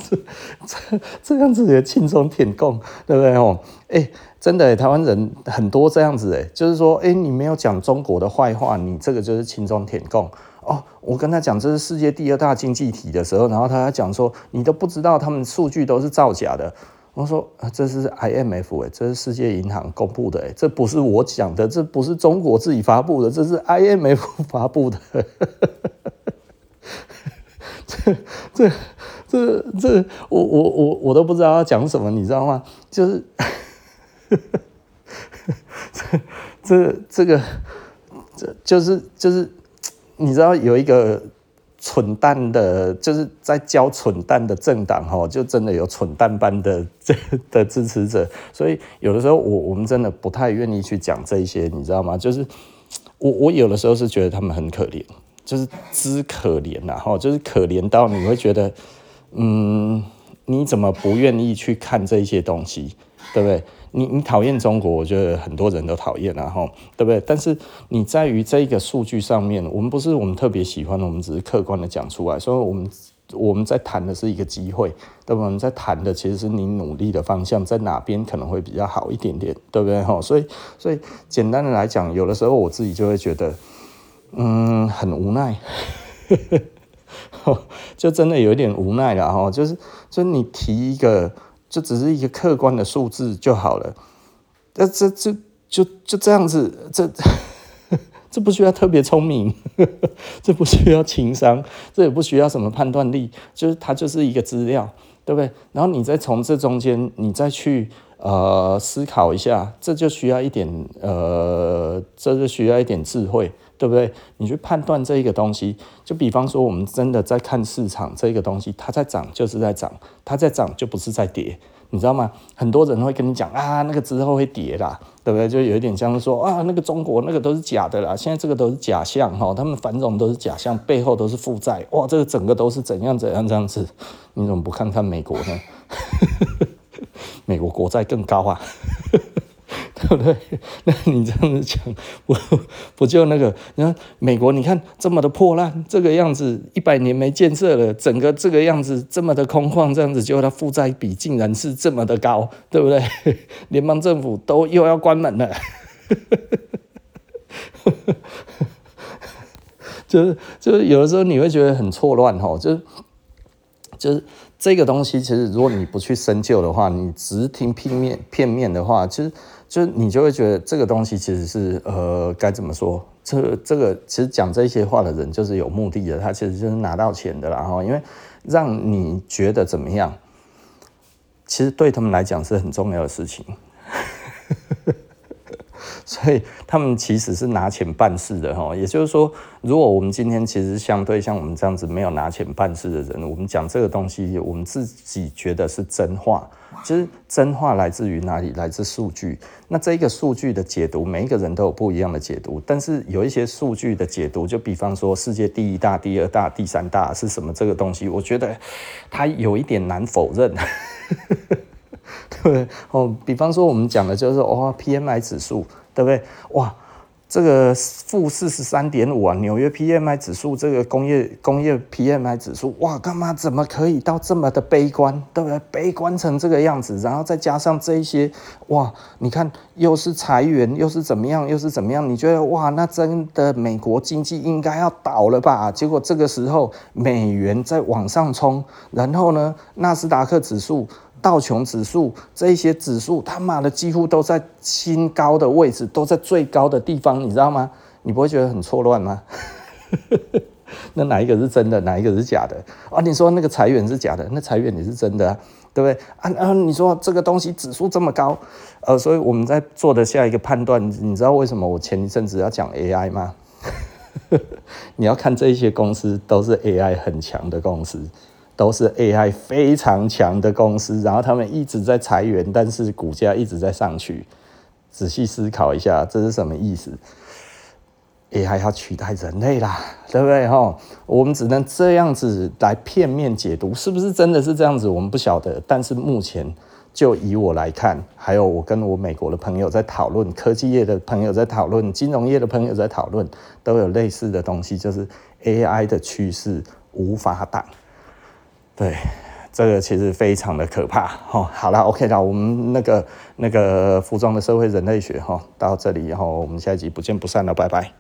这 这这样子也轻中舔共，对不对哦？哎，真的，台湾人很多这样子，哎，就是说，哎，你没有讲中国的坏话，你这个就是轻中舔共哦。我跟他讲这是世界第二大经济体的时候，然后他讲说，你都不知道他们数据都是造假的。我说，这是 IMF 哎，这是世界银行公布的哎，这不是我讲的，这不是中国自己发布的，这是 IMF 发布的。这这。这这我我我我都不知道要讲什么，你知道吗？就是 这这这个这就是就是你知道有一个蠢蛋的，就是在教蠢蛋的政党哈，就真的有蠢蛋般的这 的支持者，所以有的时候我我们真的不太愿意去讲这些，你知道吗？就是我我有的时候是觉得他们很可怜，就是知可怜呐哈，就是可怜到你会觉得。嗯，你怎么不愿意去看这些东西，对不对？你你讨厌中国，我觉得很多人都讨厌，然后对不对？但是你在于这个数据上面，我们不是我们特别喜欢，我们只是客观的讲出来。所以我们我们在谈的是一个机会，对不对？我们在谈的其实是你努力的方向在哪边可能会比较好一点点，对不对？哈，所以所以简单的来讲，有的时候我自己就会觉得，嗯，很无奈。就真的有一点无奈了哈，就是就是你提一个，就只是一个客观的数字就好了，这这这就就这样子，这 这不需要特别聪明，这不需要情商，这也不需要什么判断力，就是它就是一个资料，对不对？然后你再从这中间，你再去呃思考一下，这就需要一点呃，这就需要一点智慧。对不对？你去判断这一个东西，就比方说，我们真的在看市场这个东西，它在涨就是在涨，它在涨就不是在跌，你知道吗？很多人会跟你讲啊，那个之后会跌啦，对不对？就有一点像是说啊，那个中国那个都是假的啦，现在这个都是假象哈，他们繁荣都是假象，背后都是负债，哇，这个整个都是怎样怎样这样子，你怎么不看看美国呢？美国国债更高啊。对不对？那你这样子讲，不不就那个？你看美国，你看这么的破烂，这个样子一百年没建设了，整个这个样子这么的空旷，这样子，结果它负债比竟然是这么的高，对不对？联邦政府都又要关门了，就是就是有的时候你会觉得很错乱哈，就是就是这个东西，其实如果你不去深究的话，你只听片面片面的话，其实。就你就会觉得这个东西其实是呃该怎么说？这、这个其实讲这些话的人就是有目的的，他其实就是拿到钱的啦哈。因为让你觉得怎么样，其实对他们来讲是很重要的事情。所以他们其实是拿钱办事的哈。也就是说，如果我们今天其实相对像我们这样子没有拿钱办事的人，我们讲这个东西，我们自己觉得是真话。其实真话来自于哪里？来自数据。那这个数据的解读，每一个人都有不一样的解读。但是有一些数据的解读，就比方说世界第一大、第二大、第三大是什么这个东西，我觉得它有一点难否认。对不对？哦，比方说我们讲的就是哦，PMI 指数，对不对？哇。这个负四十三点五啊，纽约 PMI 指数，这个工业工业 PMI 指数，哇，干嘛怎么可以到这么的悲观，对不对？悲观成这个样子，然后再加上这一些，哇，你看又是裁员，又是怎么样，又是怎么样？你觉得哇，那真的美国经济应该要倒了吧？结果这个时候美元在往上冲，然后呢，纳斯达克指数。道琼指数这一些指数，他妈的几乎都在新高的位置，都在最高的地方，你知道吗？你不会觉得很错乱吗？那哪一个是真的，哪一个是假的？啊，你说那个裁员是假的，那裁员也是真的啊，对不对？啊啊，你说这个东西指数这么高，呃，所以我们在做的下一个判断，你知道为什么我前一阵子要讲 AI 吗？你要看这些公司都是 AI 很强的公司。都是 AI 非常强的公司，然后他们一直在裁员，但是股价一直在上去。仔细思考一下，这是什么意思？AI 要取代人类啦，对不对哈？我们只能这样子来片面解读，是不是真的是这样子？我们不晓得。但是目前就以我来看，还有我跟我美国的朋友在讨论，科技业的朋友在讨论，金融业的朋友在讨论，都有类似的东西，就是 AI 的趋势无法挡。对，这个其实非常的可怕。哈，好了，OK 了，我们那个那个服装的社会人类学哈，到这里，然后我们下一集不见不散了，拜拜。